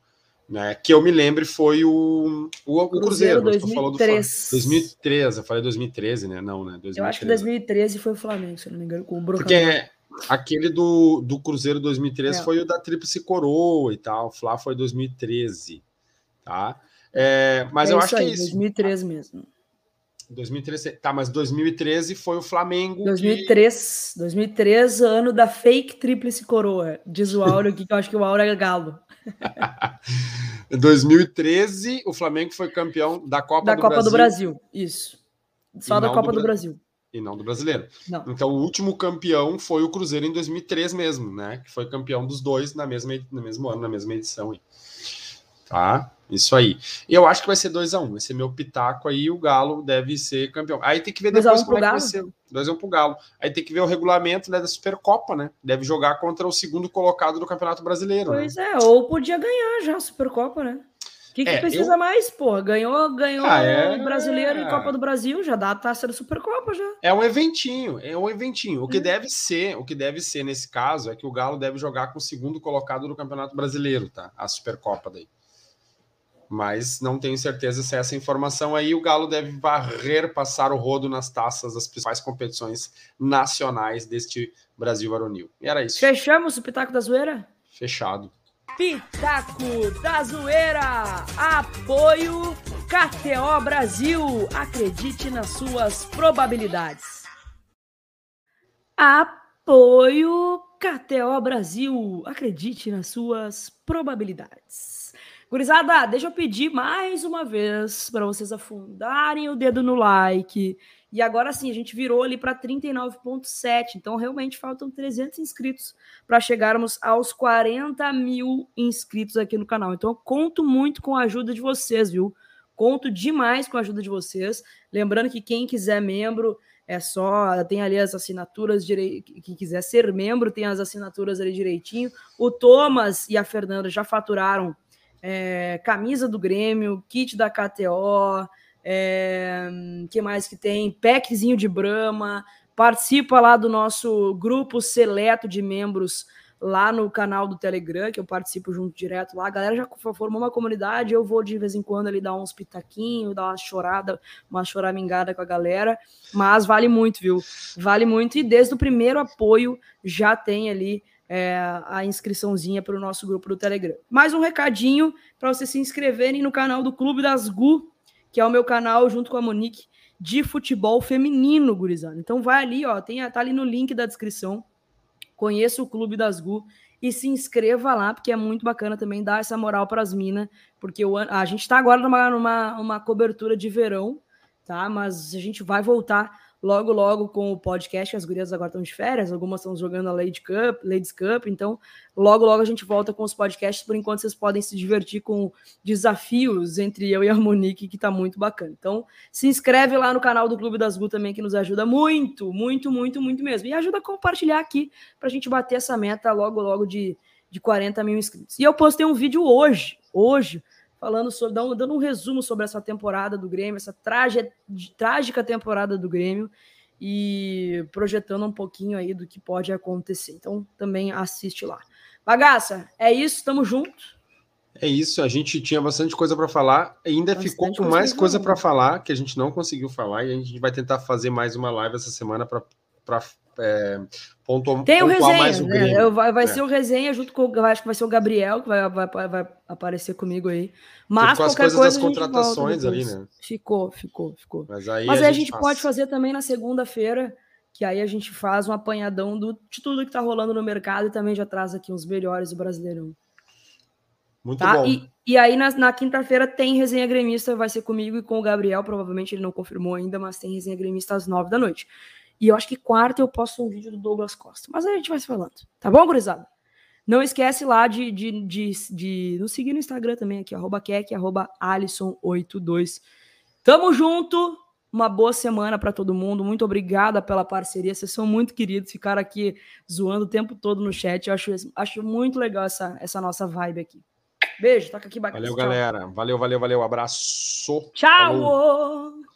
Né, que eu me lembre foi o, o, o Cruzeiro, Cruzeiro 2003. 2013, eu falei 2013, né? Não, né? 2013. Eu acho que 2013 foi o Flamengo, se não me engano, com o Bruno. Porque é, Aquele do, do Cruzeiro 2013 é. foi o da Tríplice Coroa e tal. O Flá foi 2013, tá? É, mas é eu acho aí, que é isso. 2013 mesmo. 2013, tá, mas 2013 foi o Flamengo. 2003, que... 2003, ano da fake tríplice coroa. Diz o Auro aqui, que eu acho que o Auro é galo. [laughs] Em 2013, o Flamengo foi campeão da Copa da do Copa Brasil. do Brasil, isso. Só da Copa do, do Brasil e não do brasileiro. Não. Então, o último campeão foi o Cruzeiro em 2003 mesmo, né? Que foi campeão dos dois na mesma, no mesmo ano, na mesma edição. Aí. Tá? Isso aí. E eu acho que vai ser 2x1. Um. Vai ser meu pitaco aí. O Galo deve ser campeão. Aí tem que ver depois como é que vai ser. 2x1 um pro Galo. Aí tem que ver o regulamento né, da Supercopa, né? Deve jogar contra o segundo colocado do Campeonato Brasileiro. Pois né? é, ou podia ganhar já a Supercopa, né? Que, que é, precisa eu... mais, pô? Ganhou, ganhou ah, é... brasileiro e Copa do Brasil, já dá a taça da Supercopa já. É um eventinho, é um eventinho. O que é. deve ser, o que deve ser nesse caso é que o Galo deve jogar com o segundo colocado do Campeonato Brasileiro, tá? A Supercopa daí. Mas não tenho certeza se essa informação aí o Galo deve varrer, passar o rodo nas taças das principais competições nacionais deste Brasil varonil. E era isso. Fechamos o Pitaco da Zoeira? Fechado. Pitaco da Zoeira. Apoio KTO Brasil. Acredite nas suas probabilidades. Apoio KTO Brasil. Acredite nas suas probabilidades. Gurizada, deixa eu pedir mais uma vez para vocês afundarem o dedo no like. E agora sim, a gente virou ali para 39,7. Então, realmente faltam 300 inscritos para chegarmos aos 40 mil inscritos aqui no canal. Então, eu conto muito com a ajuda de vocês, viu? Conto demais com a ajuda de vocês. Lembrando que quem quiser membro, é só. Tem ali as assinaturas. Direi... Quem quiser ser membro, tem as assinaturas ali direitinho. O Thomas e a Fernanda já faturaram é, camisa do Grêmio, kit da KTO, é, que mais que tem? Packzinho de Brama, participa lá do nosso grupo seleto de membros lá no canal do Telegram, que eu participo junto direto lá. A galera já formou uma comunidade, eu vou de vez em quando ali dar uns pitaquinhos, dar uma chorada, uma choramingada com a galera, mas vale muito, viu? Vale muito, e desde o primeiro apoio já tem ali é, a inscriçãozinha para o nosso grupo do Telegram. Mais um recadinho para vocês se inscreverem no canal do Clube das Gu, que é o meu canal junto com a Monique de futebol feminino, gurizada. Então vai ali, ó, tem, tá ali no link da descrição. Conheça o Clube das Gu e se inscreva lá, porque é muito bacana também dar essa moral para as minas, porque a gente está agora numa, numa uma cobertura de verão, tá? Mas a gente vai voltar logo, logo com o podcast. As gurias agora estão de férias, algumas estão jogando a Lady Cup, Ladies Cup, então logo, logo a gente volta com os podcasts. Por enquanto, vocês podem se divertir com desafios entre eu e a Monique, que tá muito bacana. Então, se inscreve lá no canal do Clube das Gu também, que nos ajuda muito, muito, muito, muito mesmo. E ajuda a compartilhar aqui para a gente bater essa meta logo, logo de, de 40 mil inscritos. E eu postei um vídeo hoje, hoje, falando sobre, dando um resumo sobre essa temporada do Grêmio, essa trage, trágica temporada do Grêmio e projetando um pouquinho aí do que pode acontecer. Então também assiste lá. Bagaça, é isso, tamo junto. É isso, a gente tinha bastante coisa para falar, ainda bastante ficou com mais coisa para falar que a gente não conseguiu falar e a gente vai tentar fazer mais uma live essa semana para é, pontuar, Tem o resenha, mais o né? Eu, vai, vai é. ser o resenha junto com acho que vai ser o Gabriel que vai, vai, vai aparecer comigo aí. Mas ficou qualquer as coisas coisa, das contratações ali, né? Ficou, ficou, ficou. Mas aí, Mas a, aí gente a gente pode fazer também na segunda-feira, que aí a gente faz um apanhadão do, de tudo que tá rolando no mercado e também já traz aqui uns melhores do Brasileirão. Muito tá? bom. E, e aí na, na quinta-feira tem resenha gremista, vai ser comigo e com o Gabriel, provavelmente ele não confirmou ainda, mas tem resenha gremista às nove da noite. E eu acho que quarta eu posto um vídeo do Douglas Costa. Mas aí a gente vai se falando. Tá bom, gurizada? Não esquece lá de, de, de, de nos seguir no Instagram também, aqui, arroba Kek, arroba Alisson82. Tamo junto. Uma boa semana para todo mundo. Muito obrigada pela parceria. Vocês são muito queridos. Ficaram aqui zoando o tempo todo no chat. Eu acho, acho muito legal essa, essa nossa vibe aqui. Beijo, toca aqui bacana. Valeu, galera. Valeu, valeu, valeu. Abraço. Tchau! Falou.